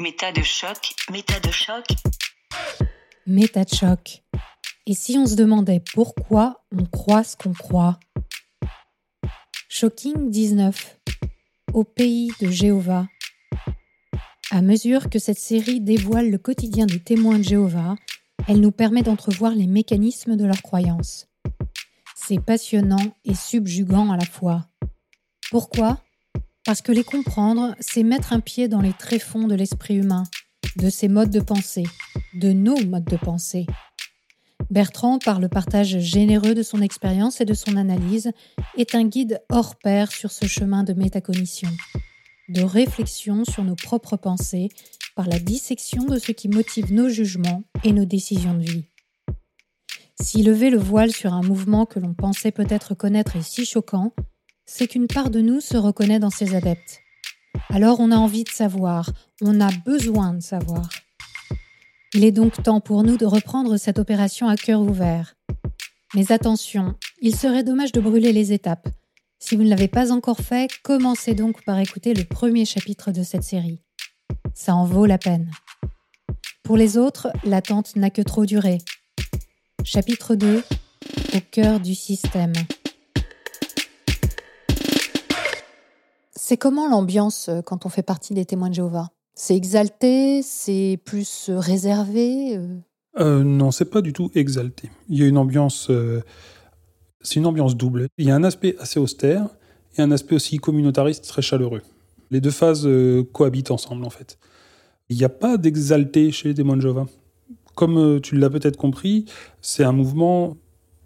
Méta de choc, méta de choc. Méta de choc. Et si on se demandait pourquoi on croit ce qu'on croit? Shocking 19. Au pays de Jéhovah. À mesure que cette série dévoile le quotidien des témoins de Jéhovah, elle nous permet d'entrevoir les mécanismes de leurs croyances. C'est passionnant et subjugant à la fois. Pourquoi? Parce que les comprendre, c'est mettre un pied dans les tréfonds de l'esprit humain, de ses modes de pensée, de nos modes de pensée. Bertrand, par le partage généreux de son expérience et de son analyse, est un guide hors pair sur ce chemin de métacognition, de réflexion sur nos propres pensées par la dissection de ce qui motive nos jugements et nos décisions de vie. Si lever le voile sur un mouvement que l'on pensait peut-être connaître est si choquant, c'est qu'une part de nous se reconnaît dans ses adeptes. Alors on a envie de savoir, on a besoin de savoir. Il est donc temps pour nous de reprendre cette opération à cœur ouvert. Mais attention, il serait dommage de brûler les étapes. Si vous ne l'avez pas encore fait, commencez donc par écouter le premier chapitre de cette série. Ça en vaut la peine. Pour les autres, l'attente n'a que trop duré. Chapitre 2 Au cœur du système. C'est comment l'ambiance euh, quand on fait partie des témoins de Jéhovah? C'est exalté, c'est plus euh, réservé euh? Non, c'est pas du tout exalté. Il y a une ambiance, c'est une ambiance double. Il y a un aspect assez austère et un aspect aussi communautariste très chaleureux. Les deux phases cohabitent ensemble en fait. Il n'y a pas d'exalté chez les témoins de Jéhovah. Comme tu l'as peut-être compris, c'est un mouvement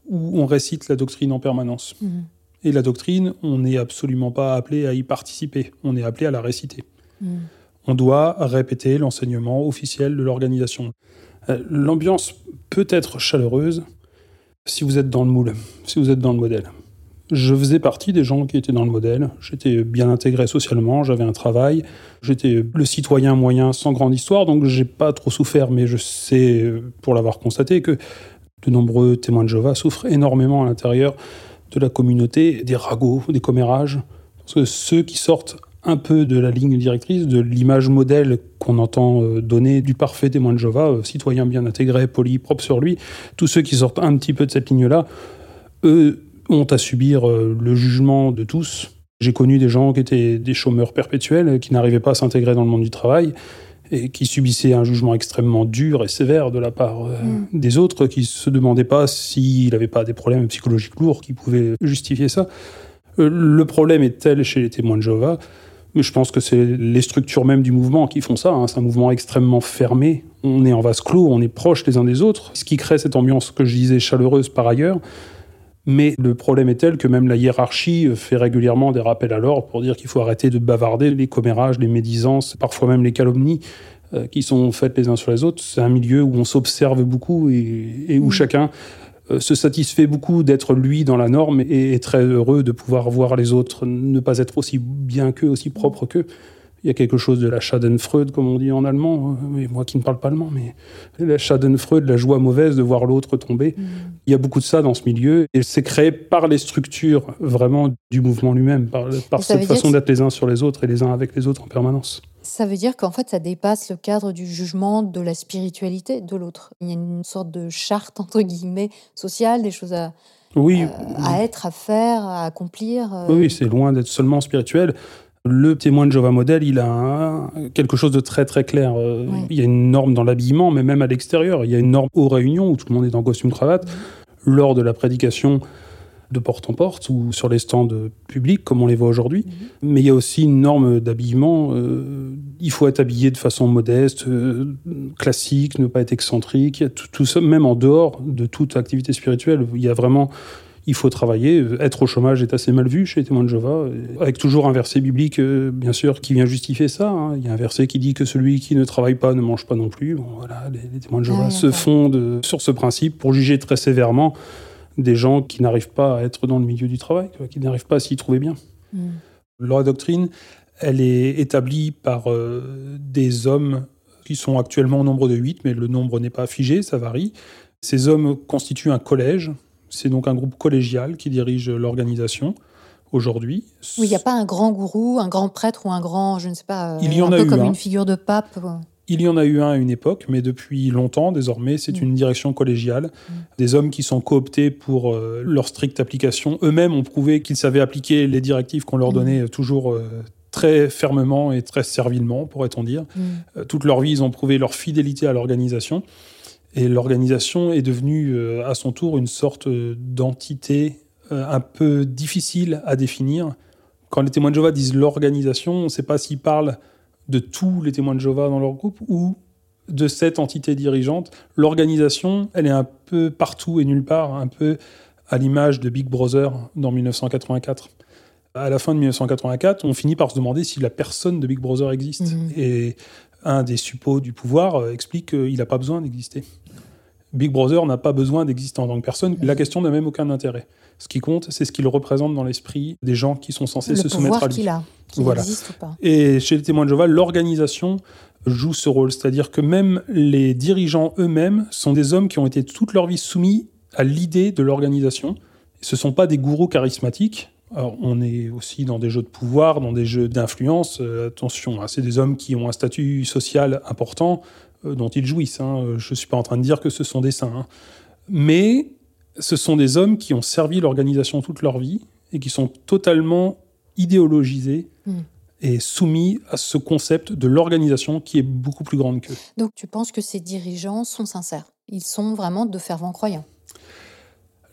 où on récite la doctrine en permanence. Mmh. Et la doctrine, on n'est absolument pas appelé à y participer, on est appelé à la réciter. Mmh on doit répéter l'enseignement officiel de l'organisation. Euh, l'ambiance peut être chaleureuse si vous êtes dans le moule, si vous êtes dans le modèle. Je faisais partie des gens qui étaient dans le modèle. J'étais bien intégré socialement, j'avais un travail, j'étais le citoyen moyen sans grande histoire, donc j'ai pas trop souffert, mais je sais, pour l'avoir constaté, que de nombreux témoins de Jéhovah souffrent énormément à l'intérieur de la communauté, des ragots, des commérages. Parce que ceux qui sortent un peu de la ligne directrice, de l'image modèle qu'on entend euh, donner du parfait témoin de Jéhovah, euh, citoyen bien intégré, poli, propre sur lui. Tous ceux qui sortent un petit peu de cette ligne-là, eux ont à subir euh, le jugement de tous. J'ai connu des gens qui étaient des chômeurs perpétuels, qui n'arrivaient pas à s'intégrer dans le monde du travail et qui subissaient un jugement extrêmement dur et sévère de la part mm. des autres, qui se demandaient pas s'il n'avait pas des problèmes psychologiques lourds qui pouvaient justifier ça. le problème est tel chez les témoins de Jéhovah mais je pense que c'est les structures même du mouvement qui font ça. Hein. C'est un mouvement extrêmement fermé. On est en vase clos, on est proches les uns des autres, ce qui crée cette ambiance que je disais chaleureuse par ailleurs. Mais le problème est tel que même la hiérarchie fait régulièrement des rappels à l'ordre pour dire qu'il faut arrêter de bavarder les commérages, les médisances, parfois même les calomnies euh, qui sont faites les uns sur les autres. C'est un milieu où on s'observe beaucoup et, où mmh. chacun euh, se satisfait beaucoup d'être lui dans la norme et est très heureux de pouvoir voir les autres ne pas être aussi bien qu'eux, aussi propres qu'eux. Il y a quelque chose de la Schadenfreude, comme on dit en allemand, mais moi qui ne parle pas allemand, mais la Schadenfreude, la joie mauvaise de voir l'autre tomber. Mm. Il y a beaucoup de ça dans ce milieu, et c'est créé par les structures vraiment du mouvement lui-même, par, par cette façon d'être les uns sur les autres et les uns avec les autres en permanence. Ça veut dire qu'en fait, ça dépasse le cadre du jugement de la spiritualité de l'autre. Il y a une sorte de charte, entre guillemets, sociale, des choses à, oui, à être, à faire, à accomplir. Euh. Oui, c'est loin d'être seulement spirituel. Le témoin de Jova modèle, il a quelque chose de très très clair. Euh, il y a une norme dans l'habillement, mais même à l'extérieur. Il y a une norme aux réunions où tout le monde est en costume cravate. Lors de la prédication, de porte en porte ou sur les stands publics comme on les voit aujourd'hui. Mhm. Mais il y a aussi une norme d'habillement. Euh, il faut être habillé de façon modeste, euh, classique, ne pas être excentrique. A tout, ça, même en dehors de toute activité spirituelle. Il y a vraiment il faut travailler. Être au chômage est assez mal vu chez les témoins de Jéhovah, avec toujours un verset biblique, euh, bien sûr, qui vient justifier ça. Hein. Il y a un verset qui dit que celui qui ne travaille pas ne mange pas non plus. Bon, voilà, les, témoins de Jéhovah ah, se fondent sur ce principe pour juger très sévèrement des gens qui n'arrivent pas à être dans le milieu du travail, qui n'arrivent pas à s'y trouver bien. Mm. Leur doctrine, elle est établie par euh, des hommes qui sont actuellement au nombre de 8, mais le nombre n'est pas figé, ça varie. Ces hommes constituent un collège, c'est donc un groupe collégial qui dirige l'organisation, aujourd'hui. Oui, il n'y a pas un grand gourou, un grand prêtre ou un grand, je ne sais pas, euh, Il y en un a peu eu comme un. une figure de pape. euh. Il y en a eu un à une époque, mais depuis longtemps, désormais, c'est Mm. une direction collégiale. Des hommes qui sont cooptés pour euh, leur stricte application. Eux-mêmes ont prouvé qu'ils savaient appliquer les directives qu'on leur Mm. donnait euh, toujours euh, très fermement et très servilement, pourrait-on dire. Mm. Euh, toute leur vie, ils ont prouvé leur fidélité à l'organisation. Et l'organisation est devenue euh, à son tour une sorte euh, d'entité euh, un peu difficile à définir. Quand les témoins de Jéhovah disent l'organisation, on ne sait pas s'ils parlent de tous les témoins de Jéhovah dans leur groupe ou de cette entité dirigeante. L'organisation, elle est un peu partout et nulle part, un peu à l'image de Big Brother dans 1984. À la fin de 1984, on finit par se demander si la personne de Big Brother existe. Mhm. Et un des suppôts du pouvoir explique qu'il n'a pas besoin d'exister. Big Brother n'a pas besoin d'exister en tant que personne. La question n'a même aucun intérêt. Ce qui compte, c'est ce qu'il représente dans l'esprit des gens qui sont censés Le se soumettre à lui. qu'il a, qu'il Voilà. existe ou pas. Et chez les témoins de Jéhovah, l'organisation joue ce rôle. C'est-à-dire que même les dirigeants eux-mêmes sont des hommes qui ont été toute leur vie soumis à l'idée de l'organisation. Ce ne sont pas des gourous charismatiques. Alors, on est aussi dans des jeux de pouvoir, dans des jeux d'influence. Euh, attention, hein, c'est des hommes qui ont un statut social important dont ils jouissent. hein. Euh, Je ne suis pas en train de dire que ce sont des saints. hein. Mais ce sont des hommes qui ont servi l'organisation toute leur vie et qui sont totalement idéologisés Mm. et soumis à ce concept de l'organisation qui est beaucoup plus grande qu'eux. Donc tu penses que ces dirigeants sont sincères? Ils sont vraiment de fervents croyants?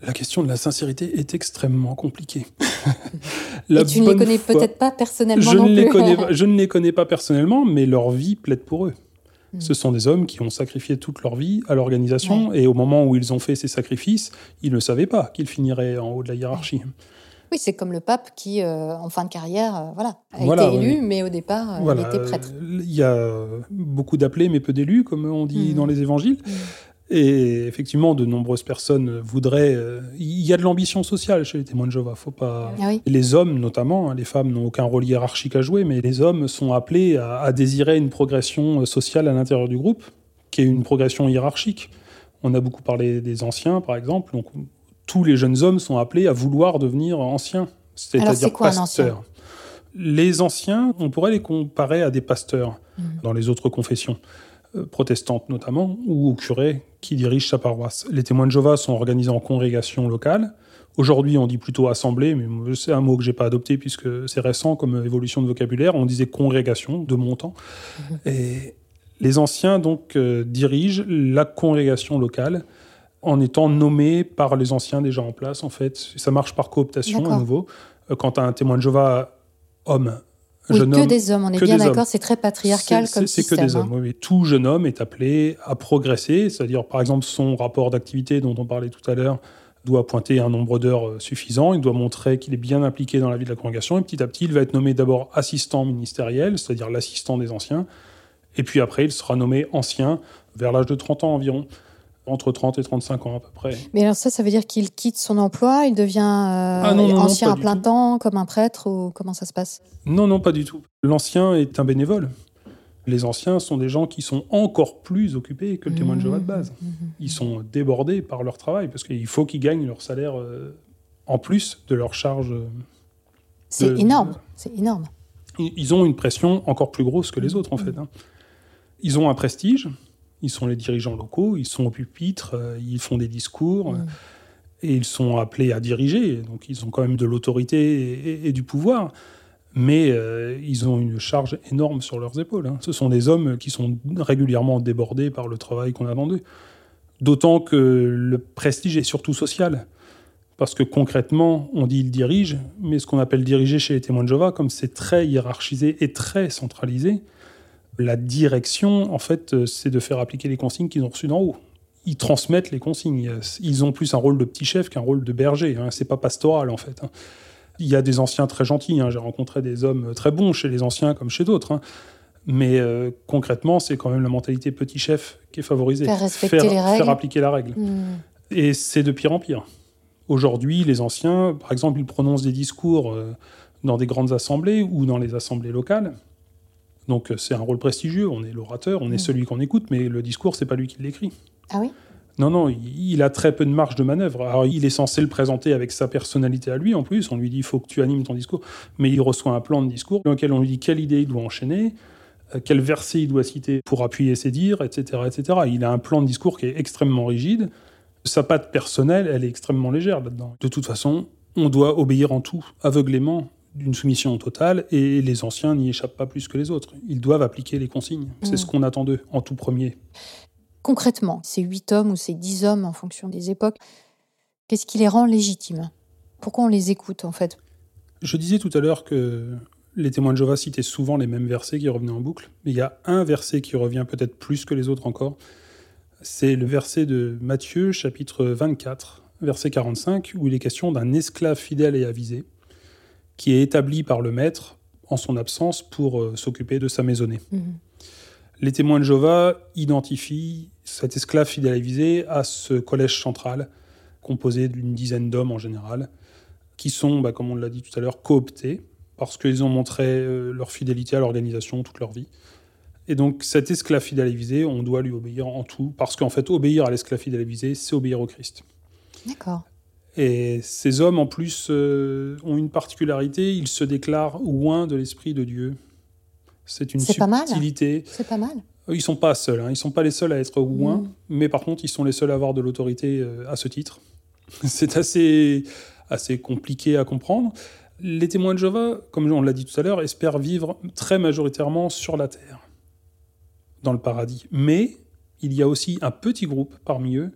La question de la sincérité est extrêmement compliquée. La Et tu ne les connais foi- peut-être pas personnellement je non ne, les plus. connais, je ne les connais pas personnellement, mais leur vie plaide pour eux. Mm. Ce sont des hommes qui ont sacrifié toute leur vie à l'organisation, et au moment où ils ont fait ces sacrifices, ils ne savaient pas qu'ils finiraient en haut de la hiérarchie. Oui, c'est comme le pape qui, euh, en fin de carrière, euh, voilà, a Voilà, été élu, oui. mais au départ, euh, Voilà, il était prêtre. Il y a beaucoup d'appelés, mais peu d'élus, comme on dit Mm. dans les évangiles. Mm. Et effectivement, de nombreuses personnes voudraient. euh, Il y a de l'ambition sociale chez les témoins de Jéhovah. Faut pas. Ah oui. Les hommes, notamment, hein, les femmes n'ont aucun rôle hiérarchique à jouer, mais les hommes sont appelés à, à désirer une progression euh, sociale à l'intérieur du groupe, qui est une progression hiérarchique. On a beaucoup parlé des anciens, par exemple. Donc, tous les jeunes hommes sont appelés à vouloir devenir anciens, c'est-à-dire pasteurs. Les anciens, on pourrait les comparer à des pasteurs Mm. dans les autres confessions euh, protestantes notamment, ou au curé qui dirige sa paroisse. Les témoins de Jéhovah sont organisés en congrégation locale. Aujourd'hui, on dit plutôt assemblée, mais c'est un mot que j'ai pas adopté puisque c'est récent comme évolution de vocabulaire. On disait congrégation de mon temps. Et les anciens donc euh, dirigent la congrégation locale en étant nommés par les anciens déjà en place. En fait, ça marche par cooptation à nouveau. Euh, Quand un témoin de Jéhovah homme, Oui, que des hommes, on est bien d'accord, c'est très patriarcal comme c'est que des hein. hommes. oui, oui. Tout jeune homme est appelé à progresser, c'est-à-dire par exemple son rapport d'activité dont on parlait tout à l'heure doit pointer un nombre d'heures euh, suffisant, il doit montrer qu'il est bien impliqué dans la vie de la congrégation, et petit à petit il va être nommé d'abord assistant ministériel, c'est-à-dire l'assistant des anciens, et puis après il sera nommé ancien vers l'âge de 30 ans environ, entre 30 et 35 ans à peu près. Mais alors ça, ça veut dire qu'il quitte son emploi, il devient euh, Ah non, non, non, ancien à plein tout. temps, comme un prêtre, ou comment ça se passe? Non, non, pas du tout. L'ancien est un bénévole. Les anciens sont des gens qui sont encore plus occupés que le témoin de Jéhovah de base. Mhm. ils sont débordés par leur travail parce qu'il faut qu'ils gagnent leur salaire euh, en plus de leur charge. euh, C'est de- énorme, c'est énorme. Ils ils ont une pression encore plus grosse que les autres en fait. hein. Ils ont un prestige, ils sont les dirigeants locaux, ils sont au pupitre, euh, ils font des discours Mm. euh, et ils sont appelés à diriger. Donc ils ont quand même de l'autorité et, et du pouvoir. Mais euh, ils ont une charge énorme sur leurs épaules. hein. Ce sont des hommes qui sont régulièrement débordés par le travail qu'on attend d'eux. D'autant que le prestige est surtout social. Parce que concrètement, on dit il dirige, mais ce qu'on appelle diriger chez les témoins de Jéhovah, comme c'est très hiérarchisé et très centralisé, la direction, en fait, euh, c'est de faire appliquer les consignes qu'ils ont reçues d'en haut. Ils transmettent les consignes. Ils ont plus un rôle de petit chef qu'un rôle de berger. Hein. C'est pas pastoral, en fait. hein. Il y a des anciens très gentils. hein. J'ai rencontré des hommes très bons chez les anciens comme chez d'autres. hein. Mais euh, concrètement, c'est quand même la mentalité petit chef qui est favorisée. Faire respecter faire, les règles. faire appliquer la règle. Mm. Et c'est de pire en pire. Aujourd'hui, les anciens, par exemple, ils prononcent des discours euh, dans des grandes assemblées ou dans les assemblées locales. Donc euh, c'est un rôle prestigieux, on est l'orateur, on est Mm. celui qu'on écoute, mais le discours, c'est pas lui qui l'écrit. Ah oui? Non, non, il a très peu de marge de manœuvre. Alors, il est censé le présenter avec sa personnalité à lui, en plus. On lui dit, il faut que tu animes ton discours. Mais il reçoit un plan de discours dans lequel on lui dit quelle idée il doit enchaîner, euh, quel verset il doit citer pour appuyer ses dires, etc., etc. Il a un plan de discours qui est extrêmement rigide. Sa patte personnelle, elle est extrêmement légère là-dedans. De toute façon, on doit obéir en tout, aveuglément, d'une soumission totale, et les anciens n'y échappent pas plus que les autres. Ils doivent appliquer les consignes. C'est Mm. ce qu'on attend d'eux, en tout premier. Concrètement, ces huit hommes ou ces dix hommes en fonction des époques, qu'est-ce qui les rend légitimes? Pourquoi on les écoute en fait? Je disais tout à l'heure que les témoins de Jéhovah citaient souvent les mêmes versets qui revenaient en boucle, mais il y a un verset qui revient peut-être plus que les autres encore. C'est le verset de Matthieu, chapitre 24, verset 45, où il est question d'un esclave fidèle et avisé, qui est établi par le maître en son absence pour euh, s'occuper de sa maisonnée. Mhm. Les témoins de Jéhovah identifient cet esclave avisé à ce collège central, composé d'une dizaine d'hommes en général, qui sont, bah, comme on l'a dit tout à l'heure, cooptés, parce qu'ils ont montré euh, leur fidélité à l'organisation toute leur vie. Et donc cet esclave avisé, on doit lui obéir en tout, parce qu'en fait, obéir à l'esclave avisé, c'est obéir au Christ. D'accord. Et ces hommes, en plus, euh, ont une particularité, ils se déclarent loin de l'Esprit de Dieu. C'est une subtilité. C'est pas mal. Ils sont pas seuls, hein. ils sont pas les seuls à être ouins, Mm. mais par contre, ils sont les seuls à avoir de l'autorité euh, à ce titre. C'est assez, assez compliqué à comprendre. Les témoins de Jéhovah, comme on l'a dit tout à l'heure, espèrent vivre très majoritairement sur la terre, dans le paradis. Mais il y a aussi un petit groupe parmi eux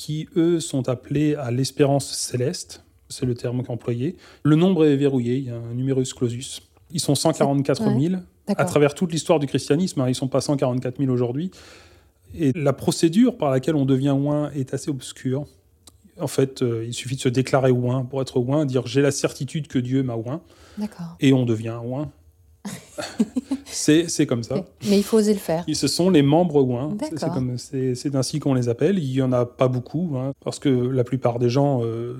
qui, eux, sont appelés à l'espérance céleste, c'est le terme qui est employé. Le nombre est verrouillé, il y a un numerus clausus. Ils sont 144 000 à travers toute l'histoire du christianisme. hein, ils sont pas 144 000 aujourd'hui. Et la procédure par laquelle on devient ouin est assez obscure. En fait, euh, il suffit de se déclarer ouin pour être ouin, dire j'ai la certitude que Dieu m'a ouin, et on devient ouin. c'est comme ça. Mais il faut oser le faire. Ce sont les membres ouins. C'est- ainsi qu'on les appelle. Il y en a pas beaucoup, hein, parce que la plupart des gens euh,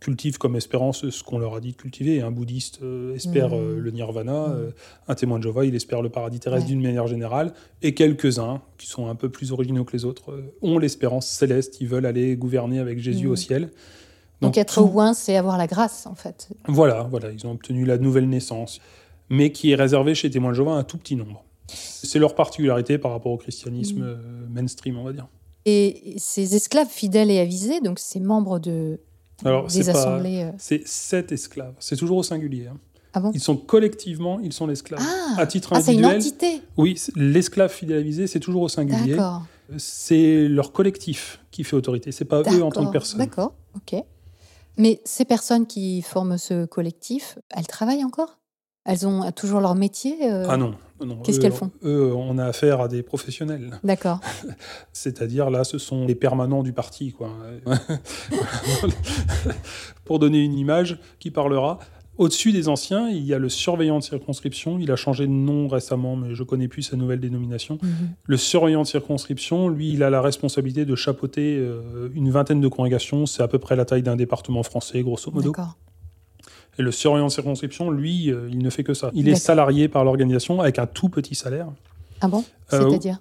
cultivent comme espérance ce qu'on leur a dit de cultiver. Un bouddhiste euh, espère Mhm. euh, le nirvana, euh, un témoin de Jéhovah, il espère le paradis terrestre Ouais. d'une manière générale, et quelques-uns, qui sont un peu plus originaux que les autres, ont l'espérance céleste. Ils veulent aller gouverner avec Jésus au ciel. Donc, être tout- ouin, c'est avoir la grâce en fait. Voilà, voilà, ils ont obtenu la nouvelle naissance, mais qui est réservée chez témoins de Jéhovah à un tout petit nombre. C'est leur particularité par rapport au christianisme Mhm. euh, mainstream, on va dire. Et ces esclaves fidèles et avisés, donc ces membres de, Alors, des pas- assemblées. euh, C'est sept esclaves. C'est toujours au singulier. hein. Ah bon? Ils sont collectivement, ils sont l'esclave. Ah, à titre ah, c'est une individuel, entité. oui, l'esclave fidélisé, c'est toujours au singulier. D'accord. C'est leur collectif qui fait autorité. C'est pas eux en tant que personne. D'accord. Ok. Mais ces personnes qui forment ce collectif, elles travaillent encore? Elles ont toujours leur métier euh, Ah non. Qu'est-ce qu'elles font? Eux, on a affaire à des professionnels. D'accord. C'est-à-dire, là, ce sont les permanents du parti. Quoi. Pour donner une image qui parlera. Au-dessus des anciens, il y a le surveillant de circonscription. Il a changé de nom récemment, mais je connais plus sa nouvelle dénomination. Mhm. Le surveillant de circonscription, lui, il a la responsabilité de chapeauter euh, une vingtaine de congrégations. C'est à peu près la taille d'un département français, grosso modo. D'accord. Et le surveillant de circonscription, lui, euh, il ne fait que ça. Il est salarié par l'organisation avec un tout petit salaire. Ah bon? Euh, C'est-à-dire?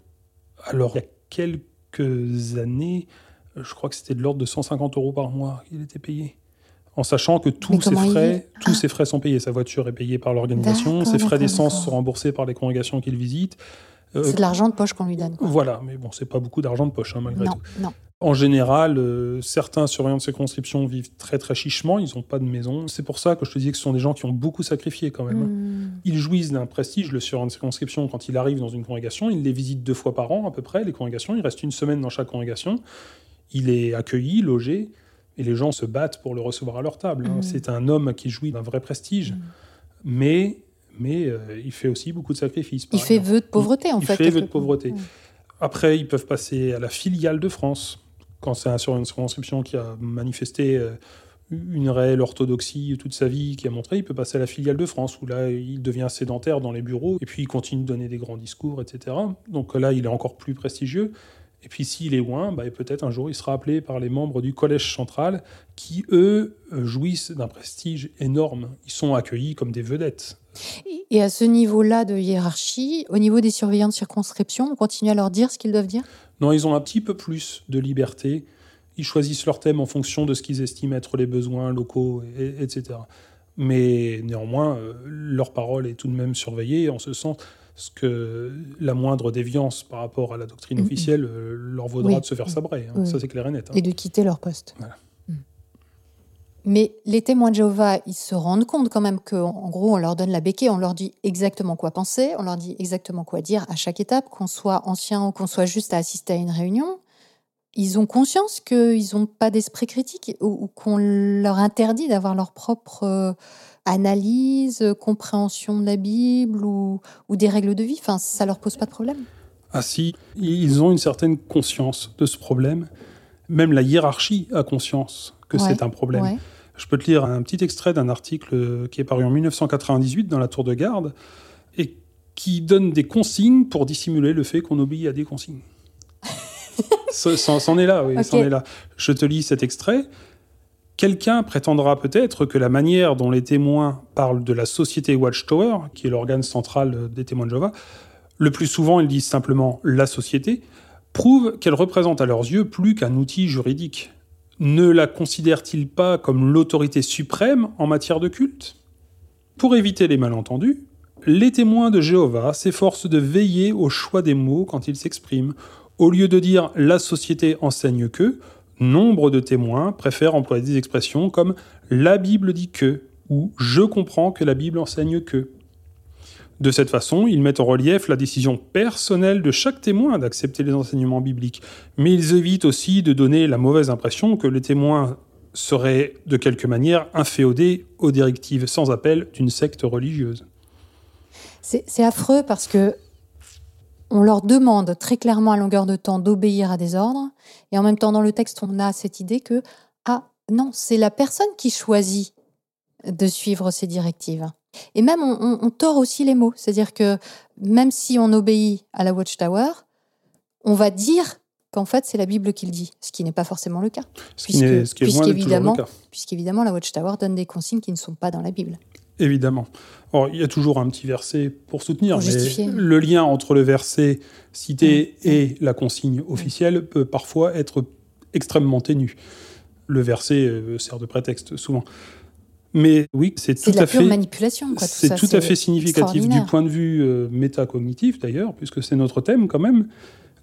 Alors, il y a quelques années, je crois que c'était de l'ordre de 150 euros par mois qu'il était payé. En sachant que tous ses il frais, tous Ah. ses frais sont payés. Sa voiture est payée par l'organisation, ses frais d'essence sont remboursés par les congrégations qu'il visite. Euh, C'est de l'argent de poche qu'on lui donne. quoi. voilà, mais bon, c'est pas beaucoup d'argent de poche, hein, malgré Non, tout. non. En général, euh, certains surveillants de circonscription vivent très très chichement, ils n'ont pas de maison. C'est pour ça que je te disais que ce sont des gens qui ont beaucoup sacrifié quand même. Hmm. Ils jouissent d'un prestige, le surveillant de circonscription, quand il arrive dans une congrégation. Il les visite deux fois par an à peu près, les congrégations. Il reste une semaine dans chaque congrégation. Il est accueilli, logé, et les gens se battent pour le recevoir à leur table. hein. Mhm. C'est un homme qui jouit d'un vrai prestige. Mhm. Mais, mais euh, il fait aussi beaucoup de sacrifices. Il fait vœu de pauvreté, en il fait. fait vœu de pauvreté. Après, ils peuvent passer à la filiale de France, quand c'est un surveillant de circonscription qui a manifesté euh, une réelle orthodoxie toute sa vie, qui a montré, il peut passer à la filiale de France, où là, il devient sédentaire dans les bureaux, et puis il continue de donner des grands discours, etc. Donc là, il est encore plus prestigieux. Et puis s'il est loin, bah, peut-être un jour, il sera appelé par les membres du collège central, qui, eux, jouissent d'un prestige énorme. Ils sont accueillis comme des vedettes. Et à ce niveau-là de hiérarchie, au niveau des surveillants de circonscription, on continue à leur dire ce qu'ils doivent dire? Non, ils ont un petit peu plus de liberté. Ils choisissent leur thème en fonction de ce qu'ils estiment être les besoins locaux, et- etc. Mais néanmoins, euh, leur parole est tout de même surveillée en ce sens que la moindre déviance par rapport à la doctrine Mhm. officielle euh, leur vaudra Oui. de se faire sabrer. hein. Oui. Ça, c'est clair et net. hein. et de quitter leur poste. Voilà. Mais les témoins de Jéhovah, ils se rendent compte quand même qu'en en gros, on leur donne la béquille, on leur dit exactement quoi penser, on leur dit exactement quoi dire à chaque étape, qu'on soit ancien ou qu'on soit juste à assister à une réunion. Ils ont conscience qu'ils n'ont pas d'esprit critique ou, ou qu'on leur interdit d'avoir leur propre euh, analyse, euh, compréhension de la Bible ou, ou des règles de vie. Enfin, ça leur pose pas de problème. Ah si, ils ont une certaine conscience de ce problème. Même la hiérarchie a conscience que Ouais, c'est un problème. Ouais. Je peux te lire un petit extrait d'un article qui est paru en 1998 dans la Tour de Garde et qui donne des consignes pour dissimuler le fait qu'on obéit à des consignes. C'en est là, oui, est là. Je te lis cet extrait. Quelqu'un prétendra peut-être que la manière dont les témoins parlent de la société Watchtower, qui est l'organe central des témoins de Jéhovah, le plus souvent ils disent simplement la société, prouve qu'elle représente à leurs yeux plus qu'un outil juridique. Ne la considère-t-il pas comme l'autorité suprême en matière de culte? Pour éviter les malentendus, les témoins de Jéhovah s'efforcent de veiller au choix des mots quand ils s'expriment. Au lieu de dire la société enseigne que, nombre de témoins préfèrent employer des expressions comme la Bible dit que ou je comprends que la Bible enseigne que. De cette façon, ils mettent en relief la décision personnelle de chaque témoin d'accepter les enseignements bibliques, mais ils évitent aussi de donner la mauvaise impression que les témoins seraient de quelque manière inféodés aux directives sans appel d'une secte religieuse. C'est affreux parce que on leur demande très clairement à longueur de temps d'obéir à des ordres, et en même temps dans le texte on a cette idée que ah non c'est la personne qui choisit de suivre ces directives. Et même on, on- on tord aussi les mots, c'est-à-dire que même si on obéit à la Watchtower, on va dire qu'en fait c'est la Bible qui le dit, ce qui n'est pas forcément le cas, Ce qui, toujours puisqu'évidemment- le cas. puisqu'évidemment la Watchtower donne des consignes qui ne sont pas dans la Bible. Évidemment. Or, il y a toujours un petit verset pour soutenir, Pour mais le lien entre le verset cité et la consigne officielle peut parfois être extrêmement ténu. Le verset euh, sert de prétexte souvent. Mais oui, c'est tout de la à pure fait manipulation. C'est tout à fait significatif du point de vue euh, métacognitif d'ailleurs, puisque c'est notre thème quand même.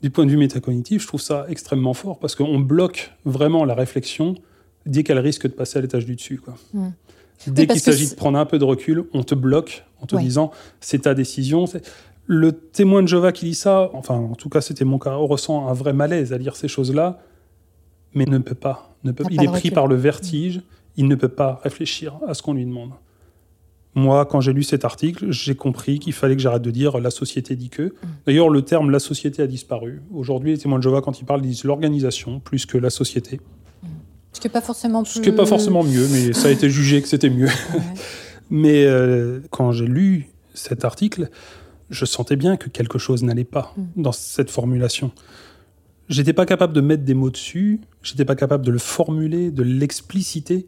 Du point de vue métacognitif, je trouve ça extrêmement fort parce qu'on bloque vraiment la réflexion dès qu'elle risque de passer à l'étage du dessus. Quoi. Mm. Dès qu'il s'agit de prendre un peu de recul, on te bloque en te Ouais. disant c'est ta décision. Le témoin de Jéhovah qui dit ça, enfin en tout cas c'était mon cas, ressent un vrai malaise à lire ces choses-là, mais ne peut pas. Ne peut, il pas est pris par le vertige, il ne peut pas réfléchir à ce qu'on lui demande. Moi, quand j'ai lu cet article, j'ai compris qu'il fallait que j'arrête de dire la société dit que. D'ailleurs, le terme la société a disparu. Aujourd'hui, les témoins de Jéhovah, quand ils parlent, ils disent l'organisation plus que la société. Ce qui n'est pas forcément plus... Ce qui pas forcément mieux, mais ça a été jugé que c'était mieux. Ouais. Mais euh, quand j'ai lu cet article, je sentais bien que quelque chose n'allait pas Mm. dans cette formulation. J'étais pas capable de mettre des mots dessus, j'étais pas capable de le formuler, de l'expliciter,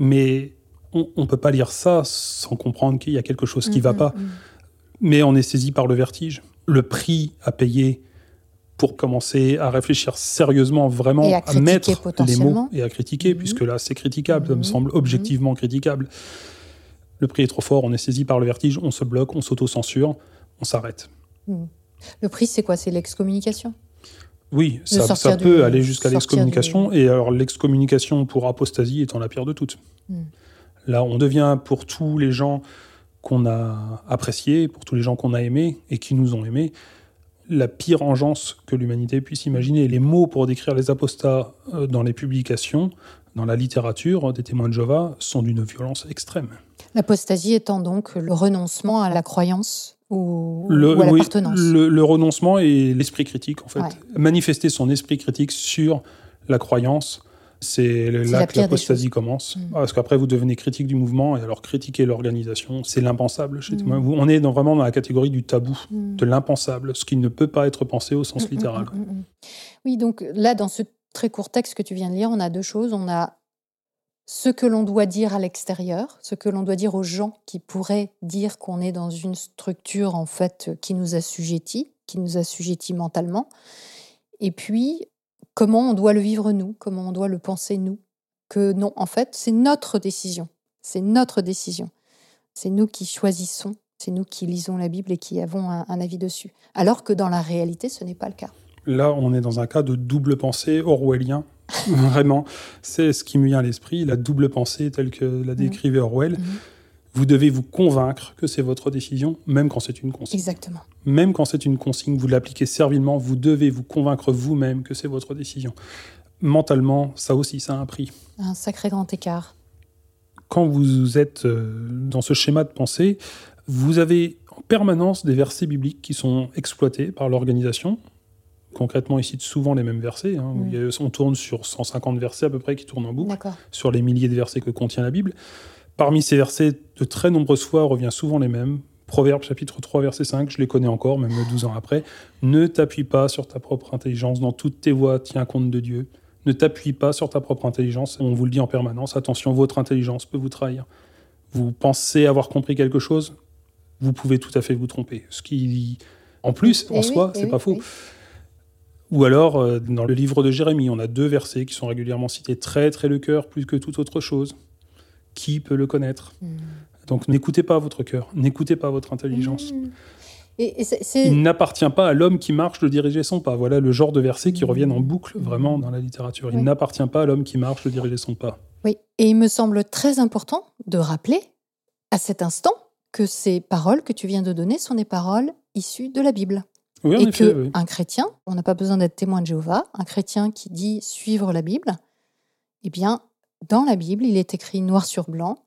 mais on, on peut pas lire ça sans comprendre qu'il y a quelque chose qui Mm, va mm, pas. mm. Mais on est saisi par le vertige. Le prix à payer pour commencer à réfléchir sérieusement, vraiment, à mettre les mots et à critiquer, Mhm. puisque là, c'est critiquable, ça me semble objectivement critiquable. Le prix est trop fort, on est saisi par le vertige, on se bloque, on s'auto-censure, on s'arrête. Le prix, c'est quoi? C'est l'excommunication? Oui, ça, peut du- aller jusqu'à l'excommunication, et alors l'excommunication pour apostasie étant la pire de toutes. Mm. Là, on devient pour tous les gens qu'on a appréciés, pour tous les gens qu'on a aimés et qui nous ont aimés, la pire engeance que l'humanité puisse imaginer. Les mots pour décrire les apostats euh, dans les publications, dans la littérature des témoins de Jéhovah, sont d'une violence extrême. L'apostasie étant donc le renoncement à la croyance ou, Le, ou à oui, l'appartenance. le, le renoncement et l'esprit critique, en fait. Ouais. Manifester son esprit critique sur la croyance, c'est là la que l'apostasie commence. Mm. Parce qu'après, vous devenez critique du mouvement, et alors critiquer l'organisation, c'est l'impensable. chez Mm. Vous- On est dans, vraiment dans la catégorie du tabou, Mm. de l'impensable, ce qui ne peut pas être pensé au sens Mm, littéral. Oui, donc là, dans ce très court texte que tu viens de lire, on a deux choses. On a ce que l'on doit dire à l'extérieur, ce que l'on doit dire aux gens qui pourraient dire qu'on est dans une structure en fait qui nous assujettit, qui nous assujettit mentalement. Et puis, comment on doit le vivre nous, comment on doit le penser nous? Que non, en fait, c'est notre décision. C'est notre décision. C'est nous qui choisissons, c'est nous qui lisons la Bible et qui avons un, un avis dessus. Alors que dans la réalité, ce n'est pas le cas. Là, on est dans un cas de double pensée orwellien. Vraiment, c'est ce qui me vient à l'esprit, la double pensée telle que la décrivait Orwell. Mhm. Vous devez vous convaincre que c'est votre décision, même quand c'est une consigne. Exactement. Même quand c'est une consigne, vous l'appliquez servilement, vous devez vous convaincre vous-même que c'est votre décision. Mentalement, ça aussi, ça a un prix. Un sacré grand écart. Quand vous êtes euh, dans ce schéma de pensée, vous avez en permanence des versets bibliques qui sont exploités par l'organisation. Concrètement, ils citent souvent les mêmes versets. hein. Il a- On tourne sur 150 versets à peu près qui tournent en boucle sur les milliers de versets que contient la Bible. Parmi ces versets, de très nombreuses fois revient souvent les mêmes. Proverbe chapitre 3, verset 5, je les connais encore, même 12 ans après. Ne t'appuie pas sur ta propre intelligence, dans toutes tes voies, tiens compte de Dieu. Ne t'appuie pas sur ta propre intelligence, on vous le dit en permanence, attention, votre intelligence peut vous trahir. Vous pensez avoir compris quelque chose, vous pouvez tout à fait vous tromper. Ce qui, en plus, en oui, soi, c'est oui, pas faux. oui. Ou alors, euh, dans le livre de Jérémie, on a deux versets qui sont régulièrement cités Très, très le cœur plus que toute autre chose. Qui peut le connaître? Mm. Donc n'écoutez pas votre cœur, n'écoutez pas votre intelligence. Mm. Et, et c'est- c'est- Il n'appartient pas à l'homme qui marche de diriger son pas. Voilà le genre de versets qui Mm. reviennent en boucle vraiment dans la littérature. Il Oui. n'appartient pas à l'homme qui marche de diriger son pas. Oui, et il me semble très important de rappeler à cet instant que ces paroles que tu viens de donner sont des paroles issues de la Bible. Oui, et effet, que oui. un chrétien, on n'a pas besoin d'être témoin de Jéhovah, un chrétien qui dit suivre la Bible, eh bien, dans la Bible, il est écrit noir sur blanc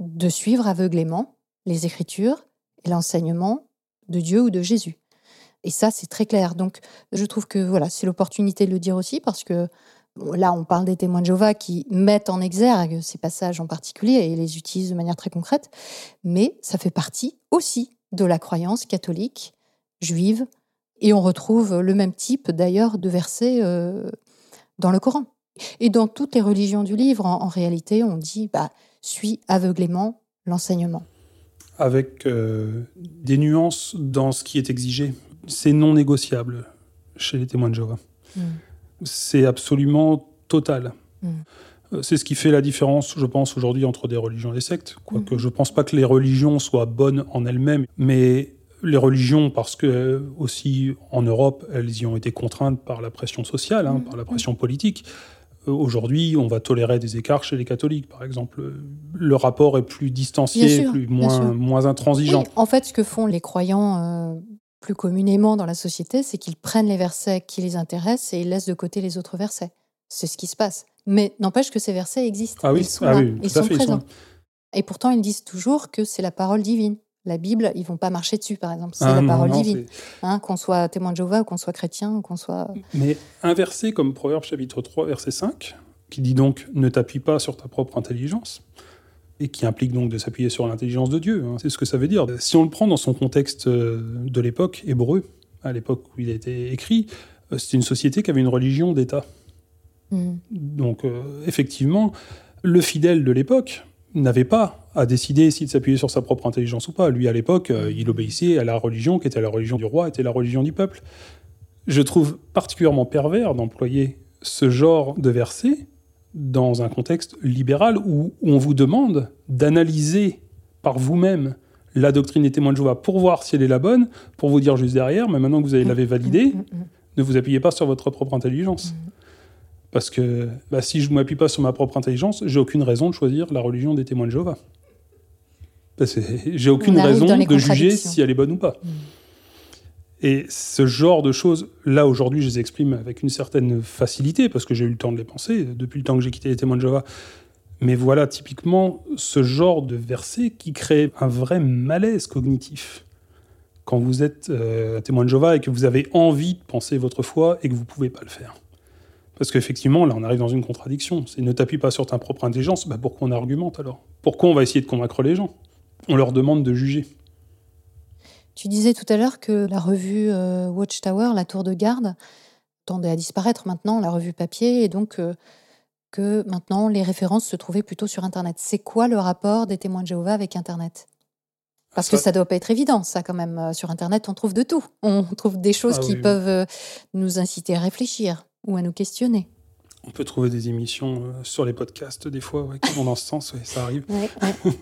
de suivre aveuglément les Écritures et l'enseignement de Dieu ou de Jésus. Et ça, c'est très clair. Donc, je trouve que voilà, c'est l'opportunité de le dire aussi parce que bon, là, on parle des témoins de Jéhovah qui mettent en exergue ces passages en particulier et les utilisent de manière très concrète, mais ça fait partie aussi de la croyance catholique, juive, et on retrouve le même type d'ailleurs de versets euh, dans le Coran. Et dans toutes les religions du livre, en, en réalité, on dit bah, suis aveuglément l'enseignement. Avec euh, des nuances dans ce qui est exigé. C'est non négociable chez les témoins de Jéhovah. Mm. C'est absolument total. Mm. Euh, C'est ce qui fait la différence, je pense, aujourd'hui entre des religions et des sectes. Quoique Mhm. je ne pense pas que les religions soient bonnes en elles-mêmes, mais les religions, parce que aussi en Europe, elles y ont été contraintes par la pression sociale, hein, par la pression politique. Euh, Aujourd'hui, on va tolérer des écarts chez les catholiques, par exemple. Le rapport est plus distancié, sûr, plus, moins, moins intransigeant. Oui, en fait, ce que font les croyants euh, plus communément dans la société, c'est qu'ils prennent les versets qui les intéressent et ils laissent de côté les autres versets. C'est ce qui se passe. Mais n'empêche que ces versets existent. Ah oui, ils sont ah là, oui, ils sont fait, ils sont présents. Et pourtant, ils disent toujours que c'est la parole divine. La Bible, ils vont pas marcher dessus, par exemple. C'est Ah la non, parole non, divine. Hein, qu'on soit témoin de Jéhovah, ou qu'on soit chrétien, ou qu'on soit. Mais un verset comme Proverbe chapitre 3, verset 5, qui dit donc ne t'appuie pas sur ta propre intelligence, et qui implique donc de s'appuyer sur l'intelligence de Dieu, hein, c'est ce que ça veut dire. Si on le prend dans son contexte euh, de l'époque, hébreu, à l'époque où il a été écrit, euh, c'était une société qui avait une religion d'État. Hmm. Donc euh, effectivement, le fidèle de l'époque n'avait pas à décider s'il s'appuyait sur sa propre intelligence ou pas. Lui, à l'époque, euh, il obéissait à la religion qui était la religion du roi, était la religion du peuple. Je trouve particulièrement pervers d'employer ce genre de verset dans un contexte libéral où, on vous demande d'analyser par vous-même la doctrine des témoins de Jéhovah pour voir si elle est la bonne, pour vous dire juste derrière, mais maintenant que vous l'avez validée, Mm, mm, mm. ne vous appuyez pas sur votre propre intelligence. Parce que bah, si je ne m'appuie pas sur ma propre intelligence, j'ai aucune raison de choisir la religion des témoins de Jéhovah. J'ai aucune raison de juger si elle est bonne ou pas. Et ce genre de choses, là aujourd'hui, je les exprime avec une certaine facilité parce que j'ai eu le temps de les penser depuis le temps que j'ai quitté les témoins de Jéhovah. Mais voilà typiquement ce genre de verset qui crée un vrai malaise cognitif. Quand vous êtes euh, témoin de Jéhovah et que vous avez envie de penser votre foi et que vous ne pouvez pas le faire. Parce qu'effectivement, là, on arrive dans une contradiction. C'est ne t'appuie pas sur ta propre intelligence, bah pourquoi on argumente alors? Pourquoi on va essayer de convaincre les gens? On leur demande de juger. Tu disais tout à l'heure que la revue euh, Watchtower, la tour de garde, tendait à disparaître maintenant, la revue papier, et donc euh, que maintenant les références se trouvaient plutôt sur Internet. C'est quoi le rapport des témoins de Jéhovah avec Internet? Parce que ça doit pas être évident, ça quand même. Euh, Sur Internet, on trouve de tout. On trouve des choses Ah qui oui, peuvent nous inciter à réfléchir ou à nous questionner. On peut trouver des émissions euh, sur les podcasts, des fois, ouais, qui vont dans ce sens, ouais, ça arrive. Ouais.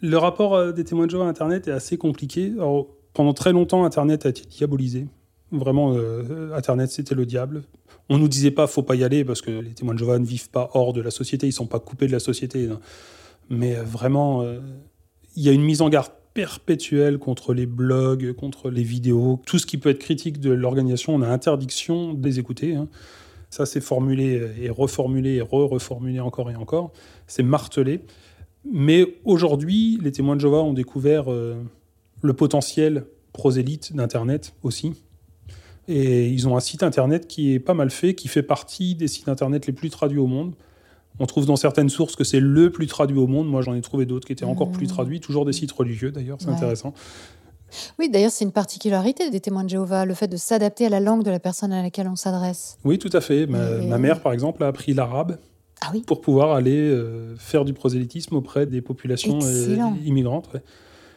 Le rapport euh, des témoins de Jéhovah à Internet est assez compliqué. Alors, pendant très longtemps, Internet a été diabolisé. Vraiment, euh, Internet, c'était le diable. On nous disait pas, faut pas y aller, parce que les témoins de Jéhovah ne vivent pas hors de la société, ils sont pas coupés de la société. hein. Mais vraiment, euh, il y a une mise en garde perpétuelle contre les blogs, contre les vidéos, tout ce qui peut être critique de l'organisation, on a interdiction de les écouter. hein. Ça, c'est formulé et reformulé et re-reformulé encore et encore. C'est martelé. Mais aujourd'hui, les témoins de Jéhovah ont découvert euh, le potentiel prosélyte d'Internet aussi. Et ils ont un site Internet qui est pas mal fait, qui fait partie des sites Internet les plus traduits au monde. On trouve dans certaines sources que c'est le plus traduit au monde. Moi, j'en ai trouvé d'autres qui étaient encore plus Mmh. traduits, toujours des sites religieux d'ailleurs, c'est Ouais. intéressant. Oui, d'ailleurs, c'est une particularité des témoins de Jéhovah, le fait de s'adapter à la langue de la personne à laquelle on s'adresse. Oui, tout à fait. Ma, Et- ma mère, par exemple, a appris l'arabe Ah oui pour pouvoir aller euh, faire du prosélytisme auprès des populations euh, Excellent. immigrantes. ouais.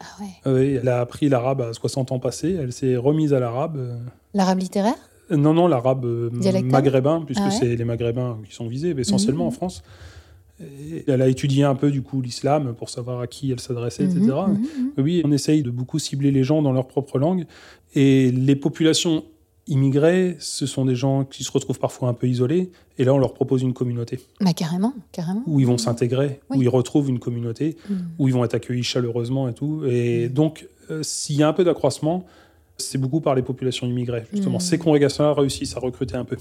Ah ouais. Oui, elle a appris l'arabe à 60 ans passés, elle s'est remise à l'arabe. euh, L'arabe littéraire? Non, non, l'arabe euh, maghrébin, puisque Ah ouais c'est les maghrébins qui sont visés, mais essentiellement Mhm. en France. Et elle a étudié un peu du coup l'islam pour savoir à qui elle s'adressait, etc. Mhm, mhm. Oui, on essaye de beaucoup cibler les gens dans leur propre langue. Et les populations immigrées, ce sont des gens qui se retrouvent parfois un peu isolés. Et là, on leur propose une communauté Bah, carrément, carrément. où ils vont s'intégrer, Oui. où ils retrouvent une communauté, Mhm. où ils vont être accueillis chaleureusement et tout. Et donc, euh, s'il y a un peu d'accroissement, c'est beaucoup par les populations immigrées. Justement, Mhm. ces congrégations-là réussissent à recruter un peu.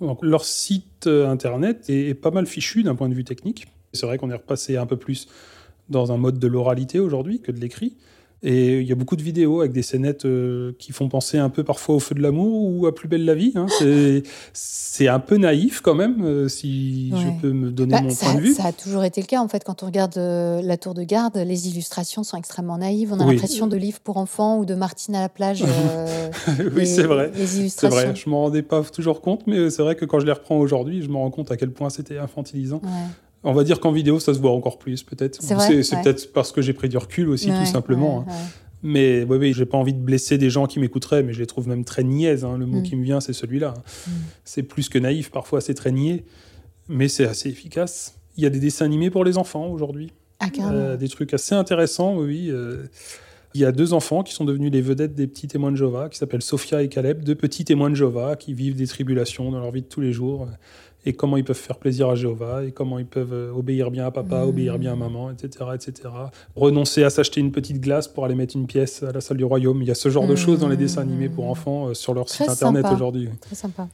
Donc, leur site euh, internet est, est pas mal fichu d'un point de vue technique. C'est vrai qu'on est repassé un peu plus dans un mode de l'oralité aujourd'hui que de l'écrit. Et il y a beaucoup de vidéos avec des scénettes euh, qui font penser un peu parfois au feu de l'amour ou à Plus belle la vie. hein. C'est- un peu naïf quand même, euh, si Ouais. je peux me donner Bah, mon ça, point de vue. ça a toujours été le cas en fait. Quand on regarde euh, la tour de garde, les illustrations sont extrêmement naïves. On a Oui. l'impression de livres pour enfants ou de Martine à la plage. oui, c'est vrai. Les C'est illustrations. vrai, je m'en rendais pas toujours compte, mais c'est vrai que quand je les reprends aujourd'hui, je me rends compte à quel point c'était infantilisant. Ouais. On va dire qu'en vidéo, ça se voit encore plus, peut-être. C'est ouais. peut-être parce que j'ai pris du recul aussi, Ouais, tout simplement. ouais, hein. Mais oui, oui, j'ai pas envie de blesser des gens qui m'écouteraient, mais je les trouve même très niaises. hein. Le mot Mm. qui me vient, c'est celui-là. Mm. C'est plus que naïf, parfois c'est très niais, mais c'est assez efficace. Il y a des dessins animés pour les enfants aujourd'hui. Ah. Euh, des trucs assez intéressants, oui. euh. Il y a deux enfants qui sont devenus les vedettes des petits témoins de Jéhovah, qui s'appellent Sophia et Caleb, deux petits témoins de Jéhovah qui vivent des tribulations dans leur vie de tous les jours, et comment ils peuvent faire plaisir à Jéhovah, et comment ils peuvent euh, obéir bien à papa, Mhm. obéir bien à maman, etc., etc. Renoncer à s'acheter une petite glace pour aller mettre une pièce à la salle du royaume. Il y a ce genre de choses dans les dessins animés pour enfants euh, sur leur Très site internet aujourd'hui. Très sympa.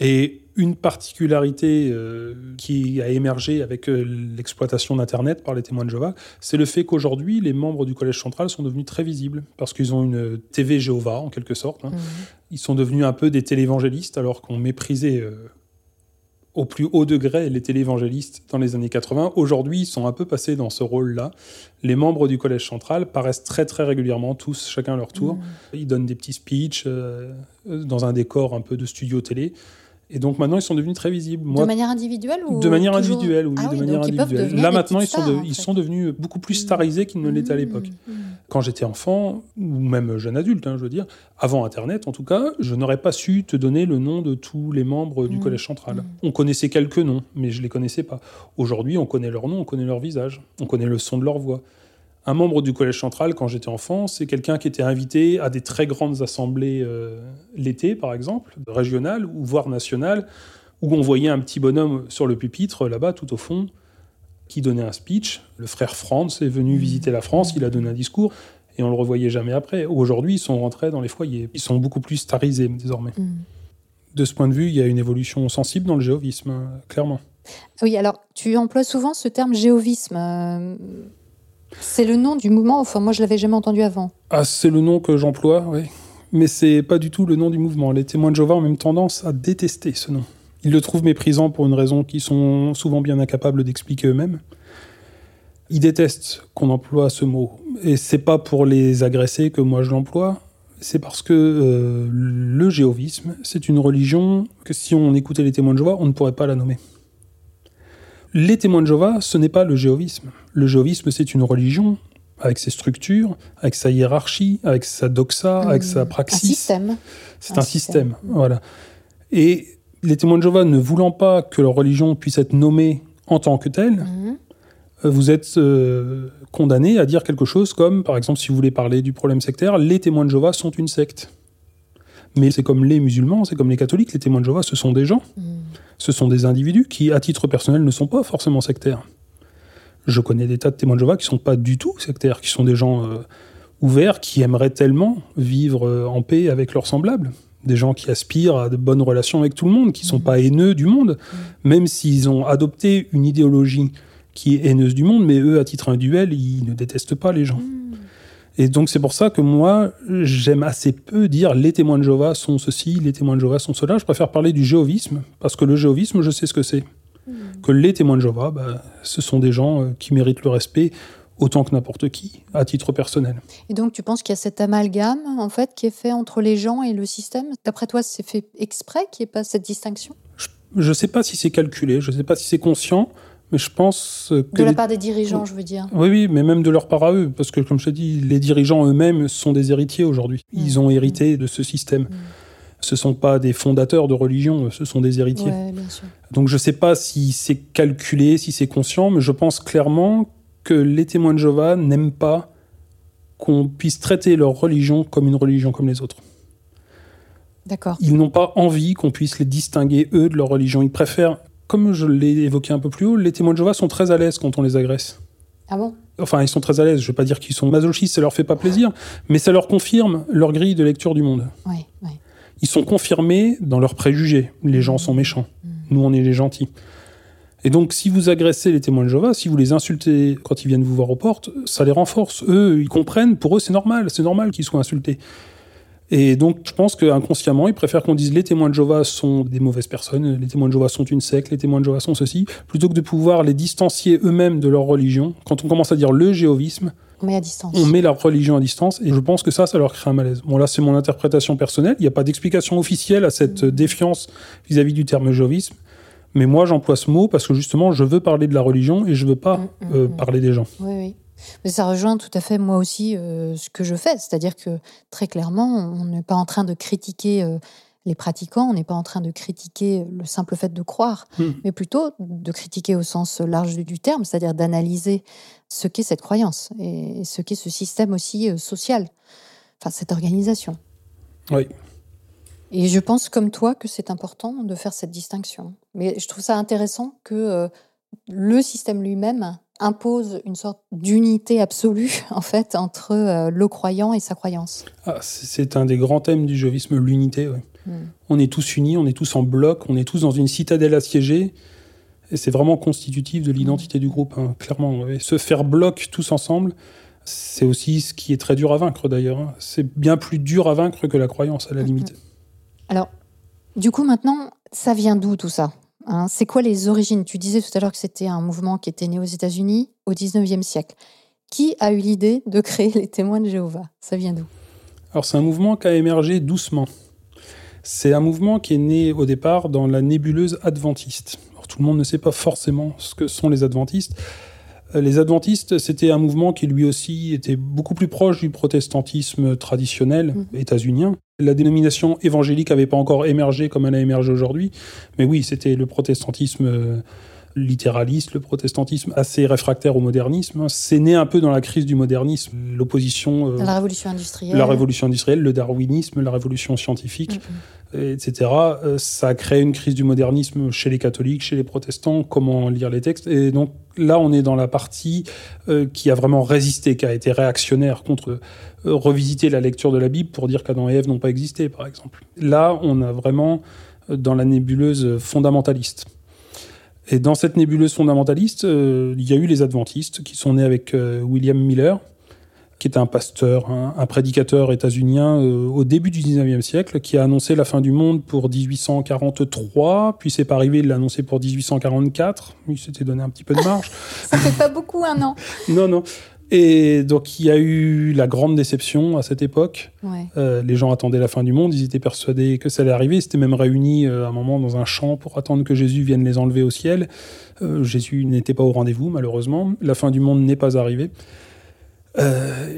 Et une particularité euh, qui a émergé avec euh, l'exploitation d'Internet par les témoins de Jéhovah, c'est le fait qu'aujourd'hui, les membres du Collège central sont devenus très visibles, parce qu'ils ont une TV Jéhovah, en quelque sorte. hein. Mhm. Ils sont devenus un peu des télévangélistes, alors qu'on méprisait euh, au plus haut degré les télévangélistes dans les années 80. Aujourd'hui, ils sont un peu passés dans ce rôle-là. Les membres du Collège central paraissent très très régulièrement, tous, chacun à leur tour. Mhm. Ils donnent des petits speeches euh, dans un décor un peu de studio télé. Et donc maintenant, ils sont devenus très visibles. Moi, de manière individuelle ou de manière toujours- individuelle, oui, Ah de manière individuelle. Là maintenant, ils sont, de- ils sont devenus beaucoup plus starisés qu'ils ne l'étaient à l'époque. Mhm. Quand j'étais enfant, ou même jeune adulte, hein, je veux dire, avant Internet en tout cas, je n'aurais pas su te donner le nom de tous les membres du Mhm. Collège central. On connaissait quelques noms, mais je les connaissais pas. Aujourd'hui, on connaît leur nom, on connaît leur visage, on connaît le son de leur voix. Un membre du Collège central, quand j'étais enfant, c'est quelqu'un qui était invité à des très grandes assemblées euh, l'été, par exemple, régionales ou voire nationales, où on voyait un petit bonhomme sur le pupitre, là-bas, tout au fond, qui donnait un speech. Le frère Franz est venu visiter la France, il a donné un discours, et on le revoyait jamais après. Aujourd'hui, ils sont rentrés dans les foyers. Ils sont beaucoup plus starisés désormais. Mhm. De ce point de vue, il y a une évolution sensible dans le jéhovisme, hein, clairement. Oui, alors tu emploies souvent ce terme jéhovisme. C'est le nom du mouvement, enfin moi je l'avais jamais entendu avant. Ah, c'est le nom que j'emploie, oui. Mais c'est pas du tout le nom du mouvement. Les témoins de Jéhovah ont même tendance à détester ce nom. Ils le trouvent méprisant pour une raison qu'ils sont souvent bien incapables d'expliquer eux-mêmes. Ils détestent qu'on emploie ce mot. Et c'est pas pour les agresser que moi je l'emploie. C'est parce que euh, le jéhovisme, c'est une religion que si on écoutait les témoins de Jéhovah, on ne pourrait pas la nommer. Les témoins de Jéhovah, ce n'est pas le jéhovisme. Le jéhovisme, c'est une religion avec ses structures, avec sa hiérarchie, avec sa doxa, avec sa praxis. Un système. C'est un, système. voilà. Et les témoins de Jéhovah ne voulant pas que leur religion puisse être nommée en tant que telle, Mhm. euh, vous êtes euh, condamné à dire quelque chose comme, par exemple, si vous voulez parler du problème sectaire, les témoins de Jéhovah sont une secte. Mais c'est comme les musulmans, c'est comme les catholiques, les témoins de Jéhovah, ce sont des gens, Mhm. ce sont des individus qui, à titre personnel, ne sont pas forcément sectaires. Je connais des tas de témoins de Jéhovah qui sont pas du tout sectaires, qui sont des gens euh, ouverts, qui aimeraient tellement vivre euh, en paix avec leurs semblables. Des gens qui aspirent à de bonnes relations avec tout le monde, qui sont pas haineux du monde, même s'ils ont adopté une idéologie qui est haineuse du monde, mais eux, à titre individuel, ils ne détestent pas les gens. Et donc c'est pour ça que moi, j'aime assez peu dire les témoins de Jéhovah sont ceci, les témoins de Jéhovah sont cela. Je préfère parler du jéhovisme, parce que le jéhovisme, je sais ce que c'est. Que les témoins de Jéhovah, bah, ce sont des gens euh, qui méritent le respect autant que n'importe qui, à titre personnel. Et donc, tu penses qu'il y a cet amalgame, en fait, qui est fait entre les gens et le système? D'après toi, c'est fait exprès qu'il n'y ait pas cette distinction? Je ne sais pas si c'est calculé, je ne sais pas si c'est conscient, mais je pense euh, que... De la les- part des dirigeants, je veux dire. Oui, oui, mais même de leur part à eux, parce que comme je te dis, les dirigeants eux-mêmes sont des héritiers aujourd'hui. Ils Mm. ont hérité de ce système. Ce sont pas des fondateurs de religion, ce sont des héritiers. Ouais, bien sûr. Donc je sais pas si c'est calculé, si c'est conscient, mais je pense clairement que les témoins de Jéhovah n'aiment pas qu'on puisse traiter leur religion comme une religion comme les autres. D'accord. Ils n'ont pas envie qu'on puisse les distinguer, eux, de leur religion. Ils préfèrent, comme je l'ai évoqué un peu plus haut, les témoins de Jéhovah sont très à l'aise quand on les agresse. Ah bon? Enfin, ils sont très à l'aise. Je ne veux pas dire qu'ils sont masochistes, ça leur fait pas plaisir, mais ça leur confirme leur grille de lecture du monde. Oui, oui. Ils sont confirmés dans leurs préjugés. Les gens sont méchants. Nous, on est les gentils. Et donc, si vous agressez les témoins de Jéhovah, si vous les insultez quand ils viennent vous voir aux portes, ça les renforce. Eux, ils comprennent. Pour eux, c'est normal. C'est normal qu'ils soient insultés. Et donc, je pense qu'inconsciemment, ils préfèrent qu'on dise les témoins de Jéhovah sont des mauvaises personnes, les témoins de Jéhovah sont une secte, les témoins de Jéhovah sont ceci, plutôt que de pouvoir les distancier eux-mêmes de leur religion. Quand on commence à dire le jéhovisme, On met à distance. on met la religion à distance et je pense que ça, ça leur crée un malaise. Bon, là, c'est mon interprétation personnelle. Il n'y a pas d'explication officielle à cette euh, défiance vis-à-vis du terme jéhovisme. Mais moi, j'emploie ce mot parce que justement, je veux parler de la religion et je veux pas Mm, mm, euh, mm. parler des gens. Oui, oui. Mais ça rejoint tout à fait moi aussi euh, ce que je fais. C'est-à-dire que très clairement, on n'est pas en train de critiquer euh, les pratiquants, on n'est pas en train de critiquer le simple fait de croire, Hmm. mais plutôt de critiquer au sens large du- terme, c'est-à-dire d'analyser ce qu'est cette croyance et ce qu'est ce système aussi euh, social, enfin cette organisation. Oui. Et je pense comme toi que c'est important de faire cette distinction. Mais je trouve ça intéressant que euh, le système lui-même impose une sorte d'unité absolue en fait entre euh, le croyant et sa croyance. Ah, c'est- un des grands thèmes du jéhovisme, l'unité. ouais. On est tous unis, on est tous en bloc, on est tous dans une citadelle assiégée. Et c'est vraiment constitutif de l'identité du groupe, hein, clairement. ouais. Se faire bloc tous ensemble, c'est aussi ce qui est très dur à vaincre d'ailleurs. hein. C'est bien plus dur à vaincre que la croyance, à la limite. Alors, du coup, maintenant, ça vient d'où tout ça hein? C'est quoi les origines? Tu disais tout à l'heure que c'était un mouvement qui était né aux États-Unis au 19e siècle. Qui a eu l'idée de créer les témoins de Jéhovah? Ça vient d'où? Alors c'est un mouvement qui a émergé doucement. C'est un mouvement qui est né au départ dans la nébuleuse adventiste. Alors, tout le monde ne sait pas forcément ce que sont les adventistes. Euh, Les adventistes, c'était un mouvement qui lui aussi était beaucoup plus proche du protestantisme traditionnel Mhm. états-unien. La dénomination évangélique n'avait pas encore émergé comme elle a émergé aujourd'hui, mais oui, c'était le protestantisme euh, littéraliste, le protestantisme assez réfractaire au modernisme. C'est né un peu dans la crise du modernisme, l'opposition euh, la révolution industrielle la révolution industrielle, le darwinisme, la révolution scientifique, etc. Euh, Ça a créé une crise du modernisme chez les catholiques, chez les protestants, comment lire les textes. Et donc là, on est dans la partie euh, qui a vraiment résisté, qui a été réactionnaire contre euh, revisiter la lecture de la Bible pour dire qu'Adam et Ève n'ont pas existé, par exemple. Là, on a vraiment dans la nébuleuse fondamentaliste. Et dans cette nébuleuse fondamentaliste, euh, il y a eu les adventistes qui sont nés avec euh, William Miller, qui était un pasteur, un, un prédicateur états-unien euh, au début du 19e siècle, qui a annoncé la fin du monde pour 1843, puis c'est pas arrivé, il l'a annoncé pour 1844, il s'était donné un petit peu de marge. Ça fait pas beaucoup un an. non, non. Et donc il y a eu la grande déception à cette époque. Ouais. Euh, les gens attendaient la fin du monde, ils étaient persuadés que ça allait arriver. Ils s'étaient même réunis euh, à un moment dans un champ pour attendre que Jésus vienne les enlever au ciel. Euh, Jésus n'était pas au rendez-vous, malheureusement. La fin du monde n'est pas arrivée.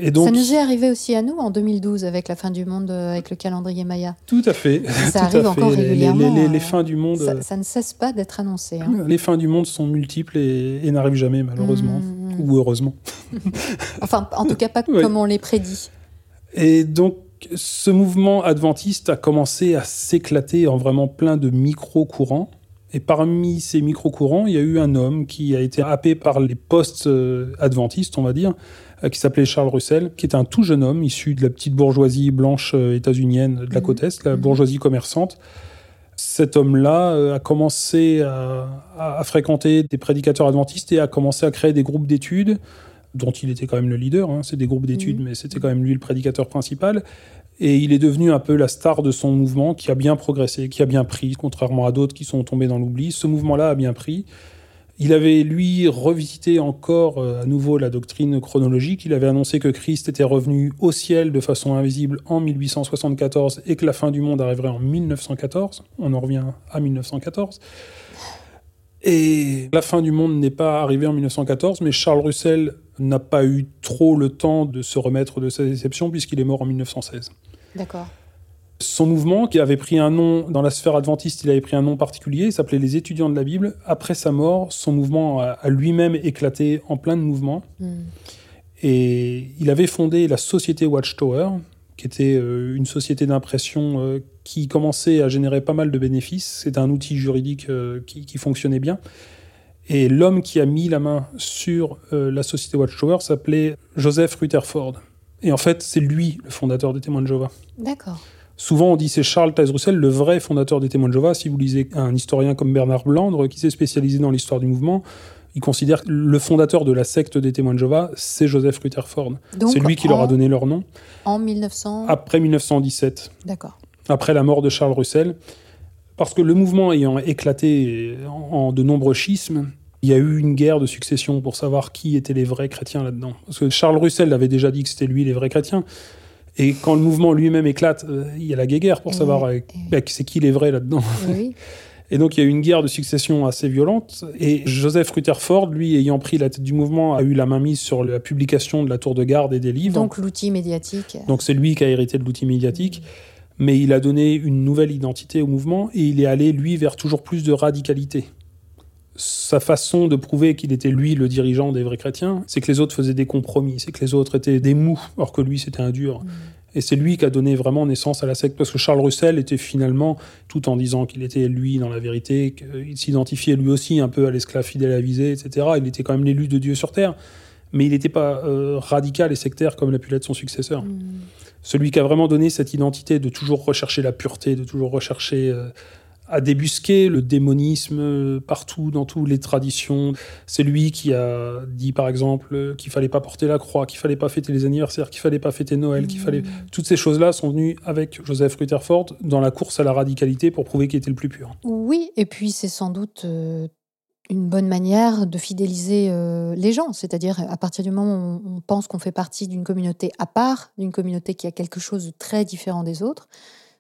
Et donc, Ça nous est arrivé aussi à nous en 2012 avec la fin du monde, avec le calendrier Maya. tout à fait. Ça arrive fait. encore Les- les- régulièrement, Les, les euh, fins du monde, Ça, ça ne cesse pas d'être annoncé. hein. les fins du monde sont multiples et, et n'arrivent jamais malheureusement Mm. Ou heureusement. Enfin, en tout cas, pas Ouais. comme on les prédit. Et donc, ce mouvement adventiste a commencé à s'éclater en vraiment plein de micro-courants. Et parmi ces micro-courants, il y a eu un homme qui a été happé par les post-adventistes, on va dire, euh, qui s'appelait Charles Russell, qui était un tout jeune homme issu de la petite bourgeoisie blanche euh, états-unienne de la Mhm. côte Est, la Mhm. bourgeoisie commerçante. Cet homme-là euh, a commencé à, fréquenter des prédicateurs adventistes et a commencé à créer des groupes d'études dont il était quand même le leader. hein. C'est des groupes d'études, Mhm. mais c'était quand même lui le prédicateur principal. Et il est devenu un peu la star de son mouvement qui a bien progressé, qui a bien pris, contrairement à d'autres qui sont tombés dans l'oubli. Ce mouvement-là a bien pris. Il avait, lui, revisité encore euh, à nouveau la doctrine chronologique. Il avait annoncé que Christ était revenu au ciel de façon invisible en 1874 et que la fin du monde arriverait en 1914. On en revient à 1914. Et la fin du monde n'est pas arrivée en 1914, mais Charles Russell n'a pas eu trop le temps de se remettre de sa déception puisqu'il est mort en 1916. D'accord. Son mouvement, qui avait pris un nom dans la sphère adventiste, il avait pris un nom particulier, il s'appelait les étudiants de la Bible. Après sa mort, son mouvement a, a lui-même éclaté en plein de mouvements. Mm. Et il avait fondé la société Watchtower, qui était euh, une société d'impression euh, qui commençait à générer pas mal de bénéfices. C'était un outil juridique euh, qui, qui fonctionnait bien. Et l'homme qui a mis la main sur la société Watchtower s'appelait Joseph Rutherford. Et en fait, c'est lui le fondateur des témoins de Jéhovah. D'accord. Souvent, on dit c'est Charles Taze Russell, le vrai fondateur des témoins de Jéhovah. Si vous lisez un historien comme Bernard Blandre, qui s'est spécialisé dans l'histoire du mouvement, il considère que le fondateur de la secte des témoins de Jéhovah, c'est Joseph Rutherford. C'est lui qui leur a donné leur nom. En 1900. Après 1917, D'accord. après la mort de Charles Russell, parce que le mouvement ayant éclaté en, en de nombreux schismes, il y a eu une guerre de succession pour savoir qui étaient les vrais chrétiens là-dedans. Parce que Charles Russell avait déjà dit que c'était lui les vrais chrétiens. Et quand le mouvement lui-même éclate, euh, il y a la guerre pour savoir euh, bah, c'est qui les vrais là-dedans. Oui. Et donc il y a eu une guerre de succession assez violente. Et Joseph Rutherford, lui, ayant pris la tête du mouvement, a eu la main mise sur la publication de la tour de garde et des livres. Donc l'outil médiatique. Donc c'est lui qui a hérité de l'outil médiatique, mais il a donné une nouvelle identité au mouvement et il est allé, lui, vers toujours plus de radicalité. Sa façon de prouver qu'il était, lui, le dirigeant des vrais chrétiens, c'est que les autres faisaient des compromis, c'est que les autres étaient des mous, alors que lui, c'était un dur. Et c'est lui qui a donné vraiment naissance à la secte, parce que Charles Russell était finalement, tout en disant qu'il était lui dans la vérité, qu'il s'identifiait lui aussi un peu à l'esclave fidèle avisé, etc. Il était quand même l'élu de Dieu sur terre, mais il n'était pas euh, radical et sectaire comme l'a pu l'être son successeur. Mm. Celui qui a vraiment donné cette identité de toujours rechercher la pureté, de toujours rechercher euh, à débusquer le démonisme partout, dans toutes les traditions. C'est lui qui a dit, par exemple, qu'il fallait pas porter la croix, qu'il fallait pas fêter les anniversaires, qu'il fallait pas fêter Noël, qu'il fallait... Toutes ces choses-là sont venues avec Joseph Rutherford dans la course à la radicalité pour prouver qu'il était le plus pur. Oui, et puis c'est sans doute euh, une bonne manière de fidéliser euh, les gens. C'est-à-dire, à partir du moment où on pense qu'on fait partie d'une communauté à part, d'une communauté qui a quelque chose de très différent des autres,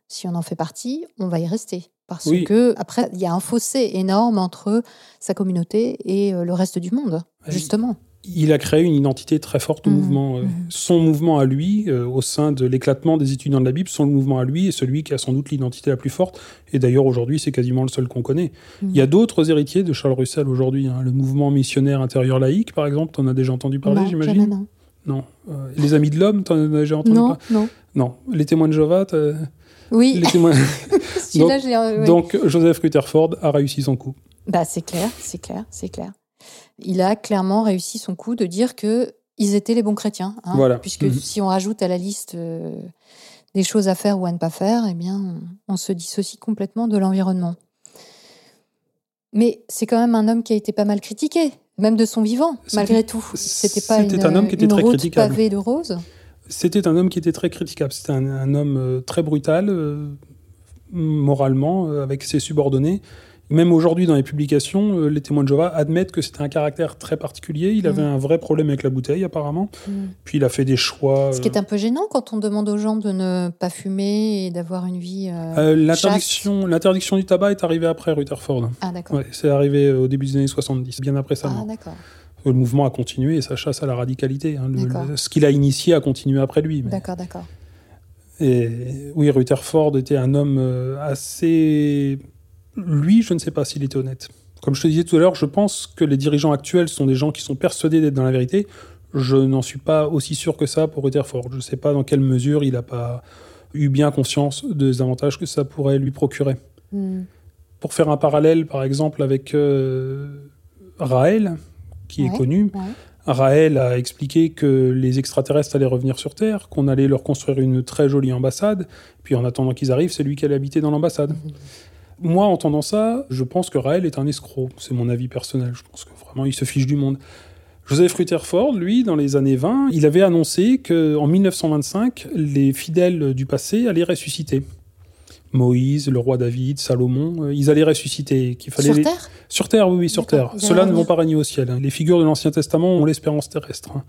si on en fait partie, on va y rester. Parce Oui. que, après, il y a un fossé énorme entre sa communauté et euh, le reste du monde, justement. Il a créé une identité très forte au Mhm, mouvement. euh. mhm. Son mouvement à lui, euh, au sein de l'éclatement des étudiants de la Bible, son mouvement à lui est celui qui a sans doute l'identité la plus forte. Et d'ailleurs, aujourd'hui, c'est quasiment le seul qu'on connaît. Mhm. Il y a d'autres héritiers de Charles Russell aujourd'hui. hein. Le mouvement missionnaire intérieur laïque, par exemple, t'en as déjà entendu parler, non, j'imagine jamais non. Non. Euh, les Amis de l'Homme, t'en as déjà entendu Non, parler non. Non. Les Témoins de Jéhovah, t'as- Oui, les témoins... euh, ouais. Donc, Joseph Rutherford a réussi son coup. Bah, c'est clair, c'est clair, c'est clair. Il a clairement réussi son coup de dire que ils étaient les bons chrétiens. hein, Voilà. Puisque Mhm. si on rajoute à la liste euh, des choses à faire ou à ne pas faire, eh bien, on, se dissocie complètement de l'environnement. Mais c'est quand même un homme qui a été pas mal critiqué, même de son vivant, malgré tout. C'était pas une, un homme qui était une très route critiquable. pavée de roses. C'était un homme qui était très critiquable. C'était un, un homme euh, très brutal, euh, moralement, euh, avec ses subordonnés. Même aujourd'hui, dans les publications, les témoins de Jéhovah admettent que c'était un caractère très particulier. Il avait Mhm. un vrai problème avec la bouteille, apparemment. Mm. Puis il a fait des choix. Ce qui est un peu gênant quand on demande aux gens de ne pas fumer et d'avoir une vie. euh, l'interdiction, l'interdiction du tabac est arrivée après Rutherford. Ah, d'accord. Ouais, c'est arrivé au début des années 70, bien après sa Ah, d'accord. Le mouvement a continué et sa chasse à la radicalité. hein. Le- D'accord. le- ce qu'il a initié a continué après lui. mais- D'accord, d'accord. Et oui, Rutherford était un homme euh, assez. Lui, je ne sais pas s'il était honnête. Comme je te disais tout à l'heure, je pense que les dirigeants actuels sont des gens qui sont persuadés d'être dans la vérité. Je n'en suis pas aussi sûr que ça pour Rutherford. Je ne sais pas dans quelle mesure il n'a pas eu bien conscience des avantages que ça pourrait lui procurer. Hmm. Pour faire un parallèle, par exemple, avec euh, Raël, qui est connu, ouais. Raël a expliqué que les extraterrestres allaient revenir sur Terre, qu'on allait leur construire une très jolie ambassade, puis en attendant qu'ils arrivent, c'est lui qui allait habiter dans l'ambassade. Moi, en entendant ça, je pense que Raël est un escroc. C'est mon avis personnel. Je pense que vraiment, il se fiche du monde. Joseph Rutherford, lui, dans les années 20, il avait annoncé qu'en 1925, les fidèles du passé allaient ressusciter. Moïse, le roi David, Salomon, euh, ils allaient ressusciter. Qu'il fallait Sur les- Terre sur Terre, oui, oui, sur. Terre. Ceux-là ne vont pas régner au ciel. hein. Les figures de l'Ancien Testament ont l'espérance terrestre. hein.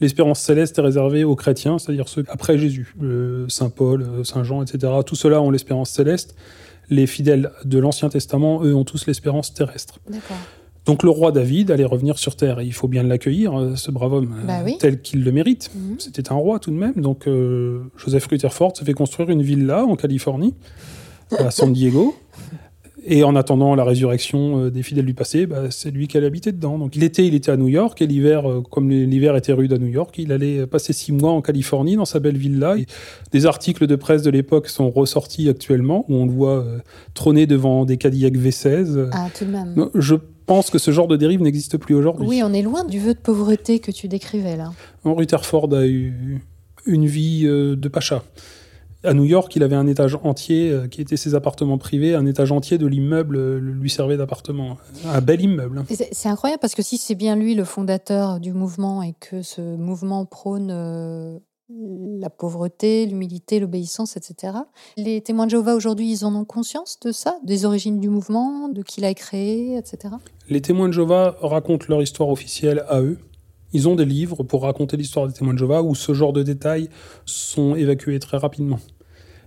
L'espérance céleste est réservée aux chrétiens, c'est-à-dire ceux après Jésus. Le Saint Paul, euh, Saint Jean, etc. Tout ceux-là ont l'espérance céleste. Les fidèles de l'Ancien Testament, eux, ont tous l'espérance terrestre. D'accord. Donc le roi David allait revenir sur Terre. Et il faut bien l'accueillir, euh, ce brave homme, euh, Bah oui. tel qu'il le mérite. Mhm. C'était un roi tout de même. Donc euh, Joseph Rutherford se fait construire une villa en Californie, à San Diego. Et en attendant la résurrection des fidèles du passé, bah, c'est lui qui allait habiter dedans. Donc l'été, il était à New York, et l'hiver, comme l'hiver était rude à New York, il allait passer six mois en Californie, dans sa belle villa. Et des articles de presse de l'époque sont ressortis actuellement, où on le voit euh, trôner devant des Cadillac V16. Ah, tout de même. Je pense que ce genre de dérive n'existe plus aujourd'hui. Oui, on est loin du vœu de pauvreté que tu décrivais là. Rutherford a eu une vie euh, de pacha. À New York, il avait un étage entier euh, qui était ses appartements privés. Un étage entier de l'immeuble euh, lui servait d'appartement. Un bel immeuble. C'est incroyable parce que si c'est bien lui le fondateur du mouvement et que ce mouvement prône la pauvreté, l'humilité, l'obéissance, etc. Les témoins de Jéhovah aujourd'hui, ils en ont conscience de ça, des origines du mouvement, de qui l'a créé, etc. Les témoins de Jéhovah racontent leur histoire officielle à eux. Ils ont des livres pour raconter l'histoire des témoins de Jéhovah où ce genre de détails sont évacués très rapidement.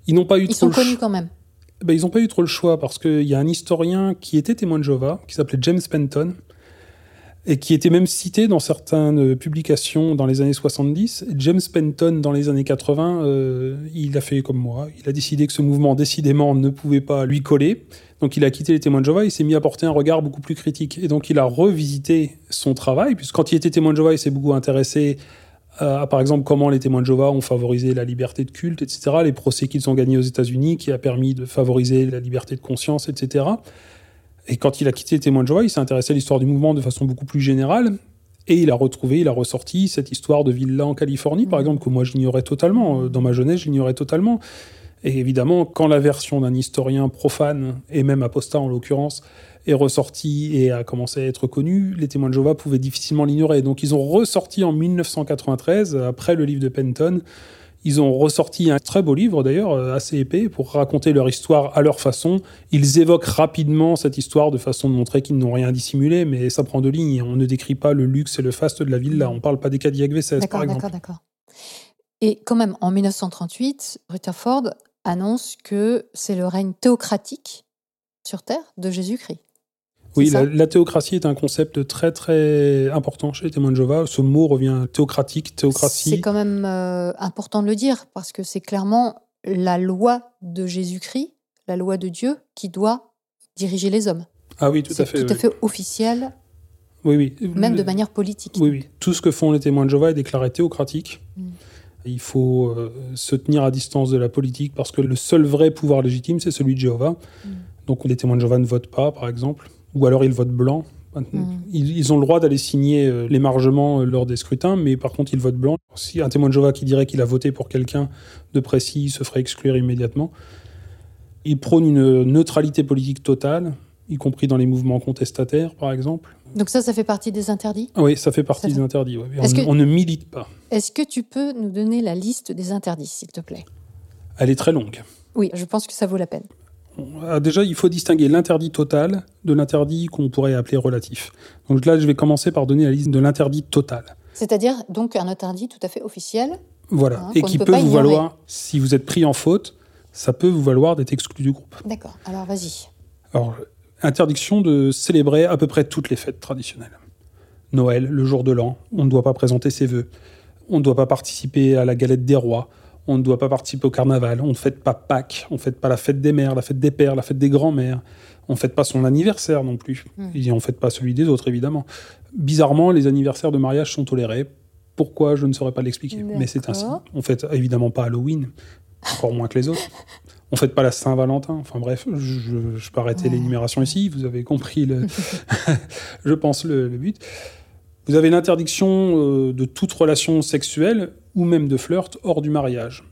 Ils n'ont pas eu Ils trop sont le choix- connus quand même. Ben, ils n'ont pas eu trop le choix parce qu'il y a un historien qui était témoin de Jéhovah, qui s'appelait James Penton, et qui était même cité dans certaines euh, publications dans les années 70. James Penton, dans les années 80, euh, il a fait comme moi. Il a décidé que ce mouvement, décidément, ne pouvait pas lui coller. Donc il a quitté les témoins de Jéhovah, il s'est mis à porter un regard beaucoup plus critique. Et donc il a revisité son travail, puisque quand il était témoin de Jéhovah, il s'est beaucoup intéressé à, à, par exemple, comment les témoins de Jéhovah ont favorisé la liberté de culte, etc., les procès qu'ils ont gagnés aux États-Unis, qui a permis de favoriser la liberté de conscience, etc. Et quand il a quitté les témoins de Jéhovah, il s'est intéressé à l'histoire du mouvement de façon beaucoup plus générale. Et il a retrouvé, il a ressorti cette histoire de villa en Californie, par exemple, que moi j'ignorais totalement. Euh, Dans ma jeunesse, j'ignorais totalement. Et évidemment, quand la version d'un historien profane, et même apostat en l'occurrence, est ressortie et a commencé à être connue, les témoins de Jéhovah pouvaient difficilement l'ignorer. Donc ils ont ressorti en 1993, après le livre de Penton, ils ont ressorti un très beau livre d'ailleurs, euh, assez épais, pour raconter leur histoire à leur façon. Ils évoquent rapidement cette histoire de façon de montrer qu'ils n'ont rien dissimulé, mais ça prend deux lignes. On ne décrit pas le luxe et le faste de la villa. On ne parle pas des Cadillac V16, par D'accord, exemple. d'accord, d'accord. Et quand même, en 1938, Rutherford annonce que c'est le règne théocratique sur Terre de Jésus-Christ. Oui, C'est la, la théocratie est un concept très très important chez les témoins de Jéhovah. Ce mot revient théocratique, C'est théocratie. quand même euh, important de le dire parce que c'est clairement la loi de Jésus-Christ, la loi de Dieu, qui doit diriger les hommes. Ah oui, tout C'est à fait. tout à fait officiel, Oui, oui. même de manière politique. Oui, oui. Tout ce que font les témoins de Jéhovah est déclaré théocratique. Mm. Il faut euh, se tenir à distance de la politique parce que le seul vrai pouvoir légitime, c'est celui de Jéhovah. Mm. Donc les témoins de Jéhovah ne votent pas, par exemple, ou alors ils votent blanc. Mm. Ils, ils ont le droit d'aller signer euh, l'émargement euh, lors des scrutins, mais par contre ils votent blanc. Si un témoin de Jéhovah qui dirait qu'il a voté pour quelqu'un de précis il se ferait exclure immédiatement. Ils prônent une neutralité politique totale, y compris dans les mouvements contestataires, par exemple. Donc ça, ça fait partie des interdits? Ah Oui, ça fait partie Ça des interdits. ouais. On, Est-ce que- on ne milite pas. Est-ce que tu peux nous donner la liste des interdits, s'il te plaît? Elle est très longue. Oui, je pense que ça vaut la peine. Ah, Déjà, il faut distinguer l'interdit total de l'interdit qu'on pourrait appeler relatif. Donc là, je vais commencer par donner la liste de l'interdit total. C'est-à-dire donc un interdit tout à fait officiel. Voilà. Hein, Et qui peut vous ignorer. valoir, si vous êtes pris en faute, ça peut vous valoir d'être exclu du groupe. D'accord. Alors vas-y. Alors, interdiction de célébrer à peu près toutes les fêtes traditionnelles. Noël, le jour de l'an, on ne doit pas présenter ses vœux. On ne doit pas participer à la galette des rois. On ne doit pas participer au carnaval. On ne fête pas Pâques. On ne fête pas la fête des mères, la fête des pères, la fête des grands-mères. On ne fête pas son anniversaire non plus. Hmm. Et on ne fête pas celui des autres, évidemment. Bizarrement, les anniversaires de mariage sont tolérés. Pourquoi? Je ne saurais pas l'expliquer. Mais c'est ainsi. On fête évidemment pas Halloween, encore moins que les autres. On fête pas la Saint-Valentin. Enfin bref, je, je, je peux arrêter Ouais. l'énumération ici. Vous avez compris, le, je pense, le, le but. Vous avez l'interdiction euh, de toute relation sexuelle ou même de flirt hors du mariage.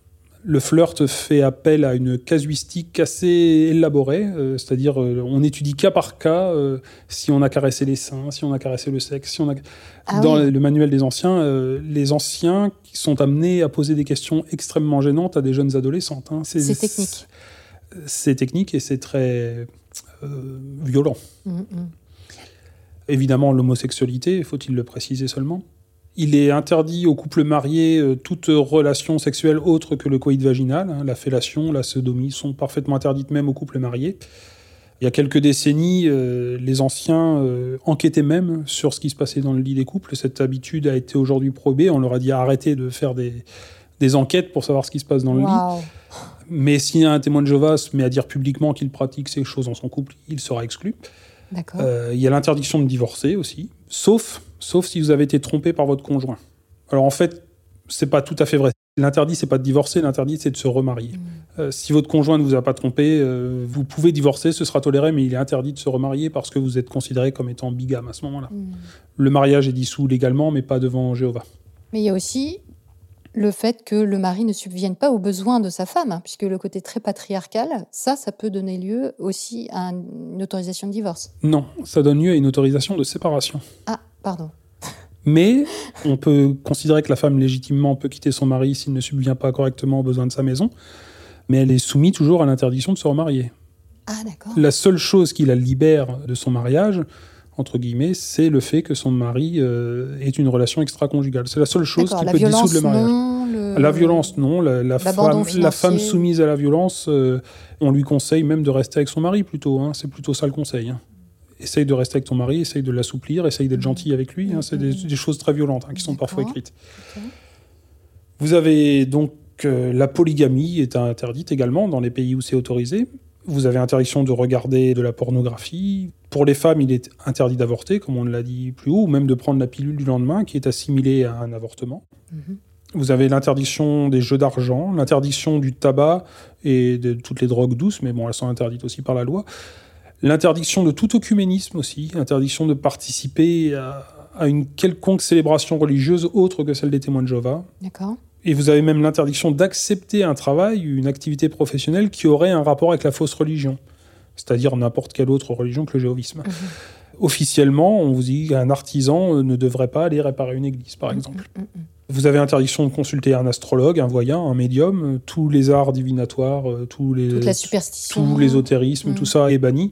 Le flirt fait appel à une casuistique assez élaborée, euh, c'est-à-dire euh, on étudie cas par cas euh, si on a caressé les seins, si on a caressé le sexe, si on a... Ah Dans oui. le manuel des anciens, les anciens sont amenés à poser des questions extrêmement gênantes à des jeunes adolescentes. hein. C'est technique. C'est technique et c'est très violent. Mm, mm. Évidemment, l'homosexualité, faut-il le préciser seulement. Il est interdit aux couples mariés euh, toute relation sexuelle autre que le coït vaginal. hein. La fellation, la sodomie sont parfaitement interdites même aux couples mariés. Il y a quelques décennies, euh, les anciens euh, enquêtaient même sur ce qui se passait dans le lit des couples. Cette habitude a été aujourd'hui probée. On leur a dit arrêtez de faire des, des enquêtes pour savoir ce qui se passe dans le lit. Mais si un témoin de Jéhovah se met à dire publiquement qu'il pratique ces choses dans son couple, il sera exclu. Euh, il y a l'interdiction de divorcer aussi, sauf, sauf si vous avez été trompé par votre conjoint. Alors en fait, c'est pas tout à fait vrai. L'interdit, c'est pas de divorcer, l'interdit, c'est de se remarier. Mm. Euh, si votre conjoint ne vous a pas trompé, euh, vous pouvez divorcer, ce sera toléré, mais il est interdit de se remarier parce que vous êtes considéré comme étant bigame à ce moment-là. Mm. Le mariage est dissous légalement, mais pas devant Jéhovah. Mais il y a aussi le fait que le mari ne subvienne pas aux besoins de sa femme, hein, puisque le côté très patriarcal, ça, ça peut donner lieu aussi à un- une autorisation de divorce. Non, ça donne lieu à une autorisation de séparation. Ah, pardon. Mais on peut considérer que la femme légitimement peut quitter son mari s'il ne subvient pas correctement aux besoins de sa maison, mais elle est soumise toujours à l'interdiction de se remarier. Ah, d'accord. La seule chose qui la libère de son mariage, entre guillemets, c'est le fait que son mari euh, ait une relation extra-conjugale. C'est la seule chose qui peut dissoudre le mariage. non. le- La violence, non. La, femme, la femme soumise à la violence, euh, on lui conseille même de rester avec son mari plutôt. hein. C'est plutôt ça le conseil. hein. Essaye de rester avec ton mari, essaye de l'assouplir, essaye d'être gentil avec lui. hein. C'est des, des choses très violentes qui sont parfois écrites. Vous avez donc euh, la polygamie est interdite également dans les pays où c'est autorisé. Vous avez interdiction de regarder de la pornographie. Pour les femmes, il est interdit d'avorter, comme on l'a dit plus haut, ou même de prendre la pilule du lendemain, qui est assimilée à un avortement. Mhm. Vous avez l'interdiction des jeux d'argent, l'interdiction du tabac et de toutes les drogues douces, mais bon, elles sont interdites aussi par la loi. L'interdiction de tout œcuménisme aussi, interdiction de participer à, à une quelconque célébration religieuse autre que celle des témoins de Jéhovah. D'accord. Et vous avez même l'interdiction d'accepter un travail, une activité professionnelle qui aurait un rapport avec la fausse religion, c'est-à-dire n'importe quelle autre religion que le jéhovisme. Mhm. Officiellement, on vous dit qu'un artisan euh, ne devrait pas aller réparer une église, par exemple. Mm, mm, mm. Vous avez interdiction de consulter un astrologue, un voyant, un médium, euh, tous les arts divinatoires, euh, tous les, Toute la superstition. tous l'ésotérisme, tout ça est banni.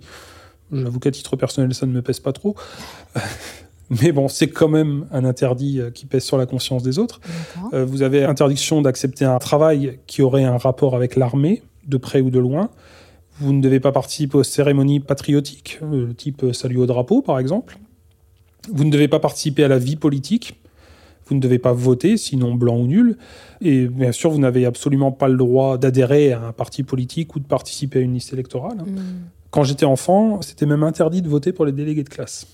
J'avoue qu'à titre personnel, ça ne me pèse pas trop. Mais bon, c'est quand même un interdit qui pèse sur la conscience des autres. Euh, vous avez interdiction d'accepter un travail qui aurait un rapport avec l'armée, de près ou de loin. Vous ne devez pas participer aux cérémonies patriotiques, euh, type salut au drapeau, par exemple. Vous ne devez pas participer à la vie politique. Vous ne devez pas voter, sinon blanc ou nul. Et bien sûr, vous n'avez absolument pas le droit d'adhérer à un parti politique ou de participer à une liste électorale. Mm. Quand j'étais enfant, c'était même interdit de voter pour les délégués de classe.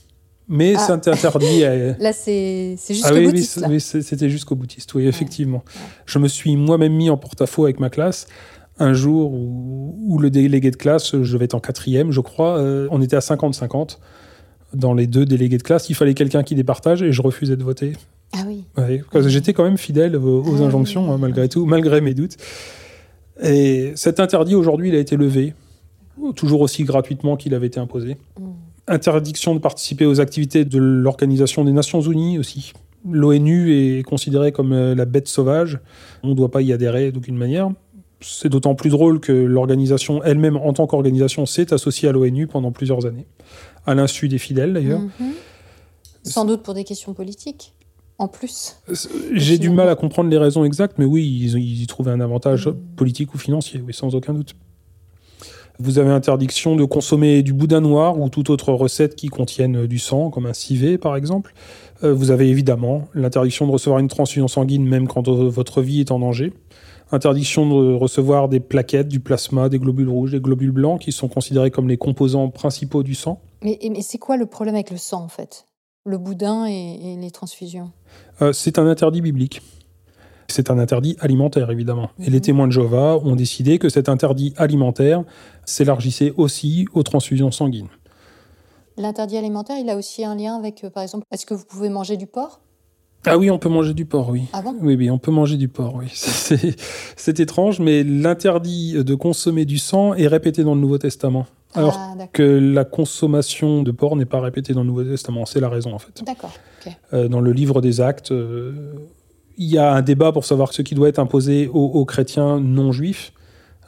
Mais Ah. c'est interdit à, Là, c'est jusqu'au ah oui, boutiste, oui, c'était jusqu'au boutiste, oui, effectivement. Je me suis moi-même mis en porte-à-faux avec ma classe un jour où, où le délégué de classe, je vais être en quatrième, je crois, euh, on était à 50-50 dans les deux délégués de classe. Il fallait quelqu'un qui départage et je refusais de voter. Ah oui. Ouais, que j'étais quand même fidèle aux, aux Ah injonctions, hein, malgré tout, malgré mes doutes. Et cet interdit, aujourd'hui, il a été levé, toujours aussi gratuitement qu'il avait été imposé. Mm. Interdiction de participer aux activités de l'Organisation des Nations Unies aussi. L'ONU est considérée comme euh, la bête sauvage. On ne doit pas y adhérer d'aucune manière. C'est d'autant plus drôle que l'organisation elle-même, en tant qu'organisation, s'est associée à l'ONU pendant plusieurs années, à l'insu des fidèles d'ailleurs. Mhm. Sans doute pour des questions politiques, en plus. J'ai du mal à comprendre les raisons exactes, mais oui, ils, ils y trouvaient un avantage Mm. politique ou financier, oui, sans aucun doute. Vous avez interdiction de consommer du boudin noir ou toute autre recette qui contienne du sang, comme un civet par exemple. Euh, vous avez évidemment l'interdiction de recevoir une transfusion sanguine même quand votre vie est en danger. Interdiction de recevoir des plaquettes, du plasma, des globules rouges, des globules blancs qui sont considérés comme les composants principaux du sang. Mais, mais c'est quoi le problème avec le sang en fait? Le boudin et, les transfusions? Euh, C'est un interdit biblique. C'est un interdit alimentaire, évidemment. Et les mhm. témoins de Jéhovah ont décidé que cet interdit alimentaire s'élargissait aussi aux transfusions sanguines. L'interdit alimentaire, il a aussi un lien avec, euh, par exemple, est-ce que vous pouvez manger du porc? Ah oui, on peut manger du porc, oui. Ah bon? Oui, oui, on peut manger du porc, oui. C'est étrange, mais l'interdit de consommer du sang est répété dans le Nouveau Testament. Alors ah, que la consommation de porc n'est pas répétée dans le Nouveau Testament. C'est la raison, en fait. D'accord. Euh, dans le livre des Actes, euh, il y a un débat pour savoir ce qui doit être imposé aux, chrétiens non juifs,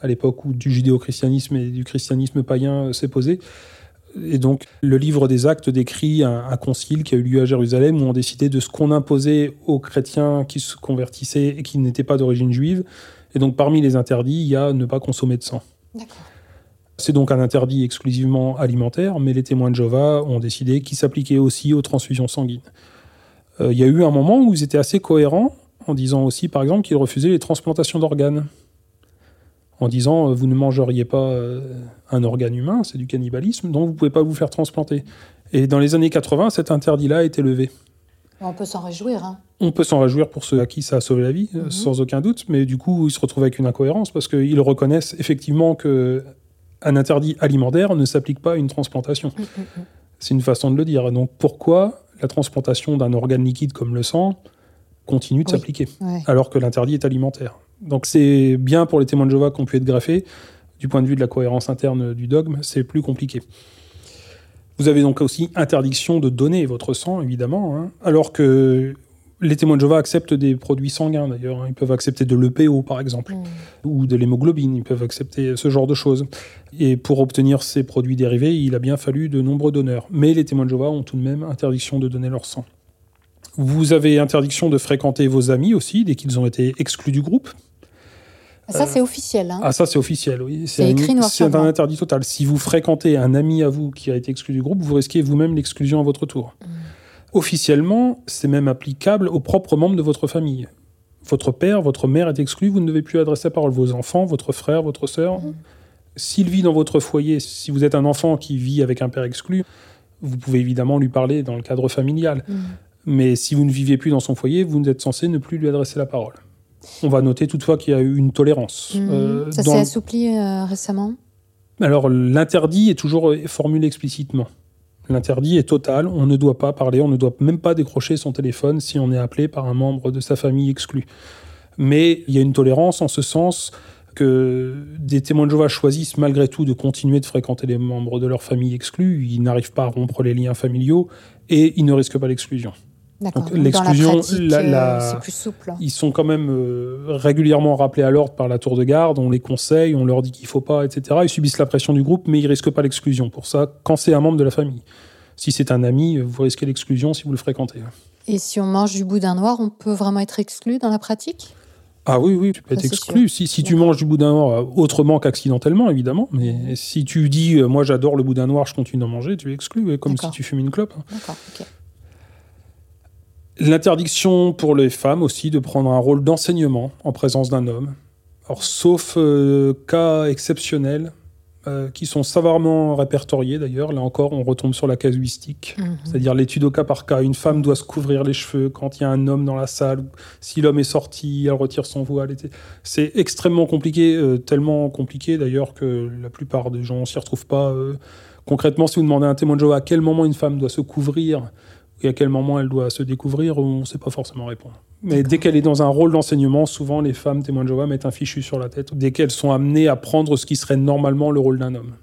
à l'époque où du judéo-christianisme et du christianisme païen s'est posé. Et donc, le livre des Actes décrit un, concile qui a eu lieu à Jérusalem où on décidait de ce qu'on imposait aux chrétiens qui se convertissaient et qui n'étaient pas d'origine juive. Et donc, parmi les interdits, il y a ne pas consommer de sang. C'est donc un interdit exclusivement alimentaire, mais les témoins de Jéhovah ont décidé qu'il s'appliquait aussi aux transfusions sanguines. Euh, il y a eu un moment où ils étaient assez cohérents en disant aussi, par exemple, qu'ils refusaient les transplantations d'organes. En disant, euh, vous ne mangeriez pas euh, un organe humain, c'est du cannibalisme, donc vous ne pouvez pas vous faire transplanter. Et dans les années 80, cet interdit-là a été levé. On peut s'en réjouir. Hein. On peut s'en réjouir pour ceux à qui ça a sauvé la vie, mhm. sans aucun doute, mais du coup, ils se retrouvent avec une incohérence parce qu'ils reconnaissent effectivement que un interdit alimentaire ne s'applique pas à une transplantation. Mm, mm, mm. C'est une façon de le dire. Donc pourquoi la transplantation d'un organe liquide comme le sang continue de s'appliquer, alors que l'interdit est alimentaire? Donc c'est bien pour les témoins de Jéhovah qui ont pu être greffés. Du point de vue de la cohérence interne du dogme, c'est plus compliqué. Vous avez donc aussi interdiction de donner votre sang, évidemment, hein, alors que les témoins de Jéhovah acceptent des produits sanguins d'ailleurs. Hein. Ils peuvent accepter de l'EPO par exemple, mm. ou de l'hémoglobine. Ils peuvent accepter ce genre de choses. Et pour obtenir ces produits dérivés, il a bien fallu de nombreux donneurs. Mais les témoins de Jéhovah ont tout de même interdiction de donner leur sang. Vous avez interdiction de fréquenter vos amis aussi, dès qu'ils ont été exclus du groupe. Ah, ça, c'est officiel. Hein. Ah, ça, c'est officiel, oui. C'est écrit noir C'est un interdit total. Si vous fréquentez un ami à vous qui a été exclu du groupe, vous risquez vous-même l'exclusion à votre tour. Mm. Officiellement, c'est même applicable aux propres membres de votre famille. Votre père, votre mère est exclu, vous ne devez plus adresser la parole. Vos enfants, votre frère, votre sœur. Mhm. S'il vit dans votre foyer, si vous êtes un enfant qui vit avec un père exclu, vous pouvez évidemment lui parler dans le cadre familial. Mhm. Mais si vous ne vivez plus dans son foyer, vous êtes censé ne plus lui adresser la parole. On va noter toutefois qu'il y a eu une tolérance. Mhm. Euh, Ça s'est assoupli euh, récemment Alors l'interdit est toujours formulé explicitement. L'interdit est total, on ne doit pas parler, on ne doit même pas décrocher son téléphone si on est appelé par un membre de sa famille exclu. Mais il y a une tolérance en ce sens que des témoins de Jéhovah choisissent malgré tout de continuer de fréquenter les membres de leur famille exclus, ils n'arrivent pas à rompre les liens familiaux et ils ne risquent pas l'exclusion. Donc l'exclusion, euh, c'est plus souple. Ils sont quand même euh, régulièrement rappelés à l'ordre par la tour de garde, on les conseille, on leur dit qu'il ne faut pas, etc. Ils subissent la pression du groupe, mais ils risquent pas l'exclusion. Pour ça, quand c'est un membre de la famille. Si c'est un ami, vous risquez l'exclusion si vous le fréquentez. Et si on mange du boudin noir, on peut vraiment être exclu dans la pratique? Ah oui, oui, tu peux être exclu. Si, si tu manges du boudin noir euh, autrement qu'accidentellement, évidemment. Mais si tu dis, moi j'adore le boudin noir, je continue d'en manger, tu es exclu, comme si tu fumes une clope. Hein. D'accord, ok. L'interdiction pour les femmes aussi de prendre un rôle d'enseignement en présence d'un homme. Alors, sauf euh, cas exceptionnels, euh, qui sont savamment répertoriés d'ailleurs. Là encore, on retombe sur la casuistique, mhm. c'est-à-dire l'étude au cas par cas. Une femme doit se couvrir les cheveux quand il y a un homme dans la salle. Si l'homme est sorti, elle retire son voile. C'est extrêmement compliqué, euh, tellement compliqué d'ailleurs que la plupart des gens s'y retrouvent pas. concrètement, si vous demandez à un témoin de Jéhovah à quel moment une femme doit se couvrir, et à quel moment elle doit se découvrir, on ne sait pas forcément répondre. Mais dès qu'elle est dans un rôle d'enseignement, souvent les femmes témoins de Jéhovah mettent un fichu sur la tête. Dès qu'elles sont amenées à prendre ce qui serait normalement le rôle d'un homme.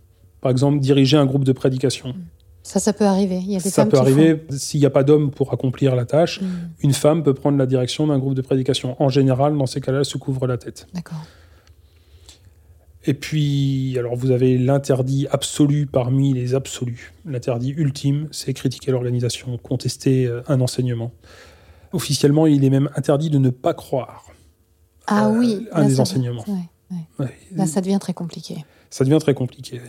Par exemple, diriger un groupe de prédication. Ça, ça peut arriver. Il y a des ça peut arriver s'il n'y a pas d'homme pour accomplir la tâche. Mm. Une femme peut prendre la direction d'un groupe de prédication. En général, dans ces cas-là, elle se couvre la tête. D'accord. Et puis, alors vous avez l'interdit absolu parmi les absolus. L'interdit ultime, c'est critiquer l'organisation, contester euh, un enseignement. Officiellement, il est même interdit de ne pas croire ah oui, un des enseignements. Là, ça devient très compliqué. ça devient très compliqué.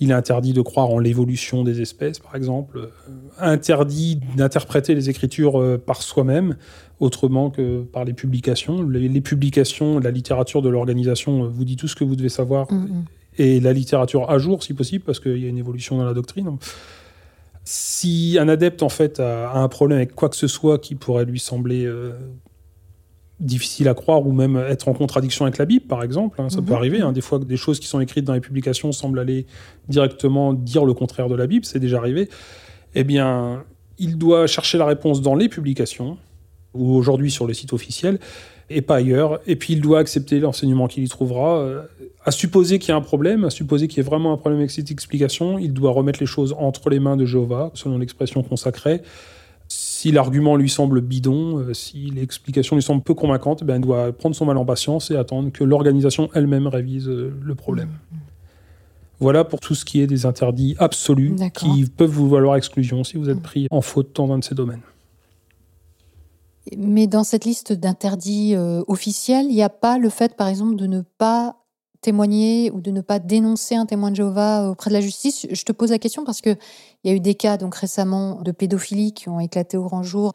Il est interdit de croire en l'évolution des espèces, par exemple. Euh, interdit d'interpréter les écritures euh, par soi-même, autrement que par les publications. Les, publications, la littérature de l'organisation euh, vous dit tout ce que vous devez savoir. Mm, mm. Et la littérature à jour, si possible, parce qu'il y a une évolution dans la doctrine. Si un adepte, en fait, a, un problème avec quoi que ce soit qui pourrait lui sembler difficile à croire ou même être en contradiction avec la Bible, par exemple. Hein, ça peut mhm. arriver. Hein, des fois, des choses qui sont écrites dans les publications semblent aller directement dire le contraire de la Bible. C'est déjà arrivé. Eh bien, il doit chercher la réponse dans les publications ou aujourd'hui sur le site officiel et pas ailleurs. Et puis, il doit accepter l'enseignement qu'il y trouvera. Euh, à supposer qu'il y a un problème, à supposer qu'il y ait vraiment un problème avec cette explication, il doit remettre les choses entre les mains de Jéhovah, selon l'expression consacrée si l'argument lui semble bidon, euh, si l'explication lui semble peu convaincante, ben, elle doit prendre son mal en patience et attendre que l'organisation elle-même révise euh, le problème. Mmh. Voilà pour tout ce qui est des interdits absolus qui peuvent vous valoir exclusion si vous êtes mmh. pris en faute dans un de ces domaines. Mais dans cette liste d'interdits euh, officiels, il n'y a pas le fait, par exemple, de ne pas témoigner ou de ne pas dénoncer un témoin de Jéhovah auprès de la justice? Je te pose la question parce qu'il y a eu des cas donc récemment de pédophilie qui ont éclaté au grand jour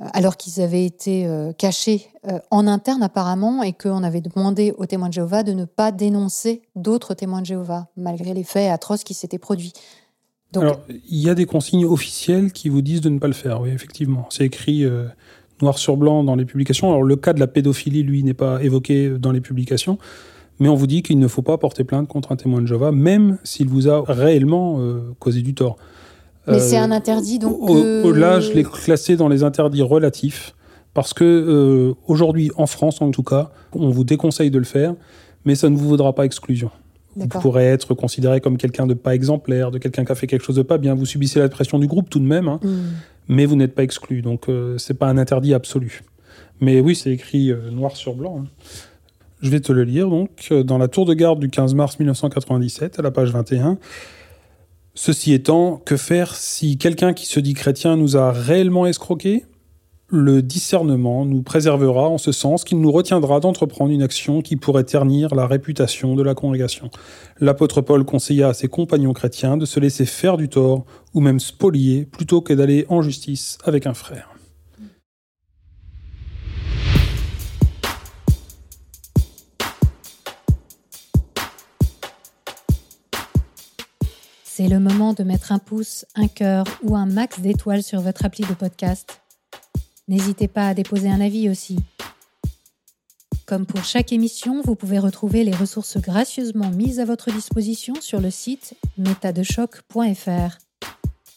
euh, alors qu'ils avaient été euh, cachés en interne apparemment et qu'on avait demandé aux témoins de Jéhovah de ne pas dénoncer d'autres témoins de Jéhovah malgré les faits atroces qui s'étaient produits. Alors, il y a des consignes officielles qui vous disent de ne pas le faire, oui, effectivement. C'est écrit noir sur blanc dans les publications. Alors, le cas de la pédophilie, lui, n'est pas évoqué dans les publications mais on vous dit qu'il ne faut pas porter plainte contre un témoin de Jéhovah, même s'il vous a réellement euh, causé du tort. Mais c'est un euh, interdit, donc. Au-delà, je l'ai classé dans les interdits relatifs, parce que euh, aujourd'hui, en France en tout cas, on vous déconseille de le faire, mais ça ne vous vaudra pas exclusion. Vous pourrez être considéré comme quelqu'un de pas exemplaire, de quelqu'un qui a fait quelque chose de pas bien. Vous subissez la pression du groupe tout de même, hein, hmm. mais vous n'êtes pas exclu. Donc, c'est pas un interdit absolu. Mais oui, c'est écrit noir sur blanc. Hein. Je vais te le lire donc. Euh, dans la tour de garde du 15 mars 1997, à la page 21. Ceci étant, que faire si quelqu'un qui se dit chrétien nous a réellement escroqués? Le discernement nous préservera en ce sens qu'il nous retiendra d'entreprendre une action qui pourrait ternir la réputation de la congrégation. L'apôtre Paul conseilla à ses compagnons chrétiens de se laisser faire du tort ou même spolier plutôt que d'aller en justice avec un frère. C'est le moment de mettre un pouce, un cœur ou un max d'étoiles sur votre appli de podcast. N'hésitez pas à déposer un avis aussi. Comme pour chaque émission, vous pouvez retrouver les ressources gracieusement mises à votre disposition sur le site métadechoc.fr.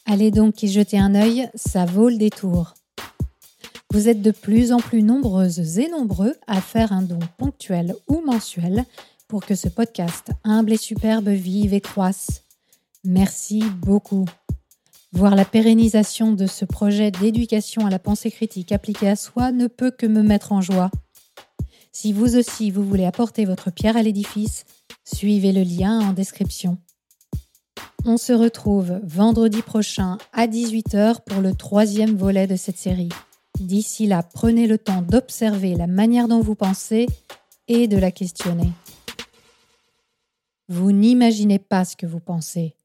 Allez donc y jeter un œil, ça vaut le détour. Vous êtes de plus en plus nombreuses et nombreux à faire un don ponctuel ou mensuel pour que ce podcast humble et superbe vive et croisse. Merci beaucoup. Voir la pérennisation de ce projet d'éducation à la pensée critique appliquée à soi ne peut que me mettre en joie. Si vous aussi vous voulez apporter votre pierre à l'édifice, suivez le lien en description. On se retrouve vendredi prochain à 18h pour le troisième volet de cette série. D'ici là, prenez le temps d'observer la manière dont vous pensez et de la questionner. Vous n'imaginez pas ce que vous pensez.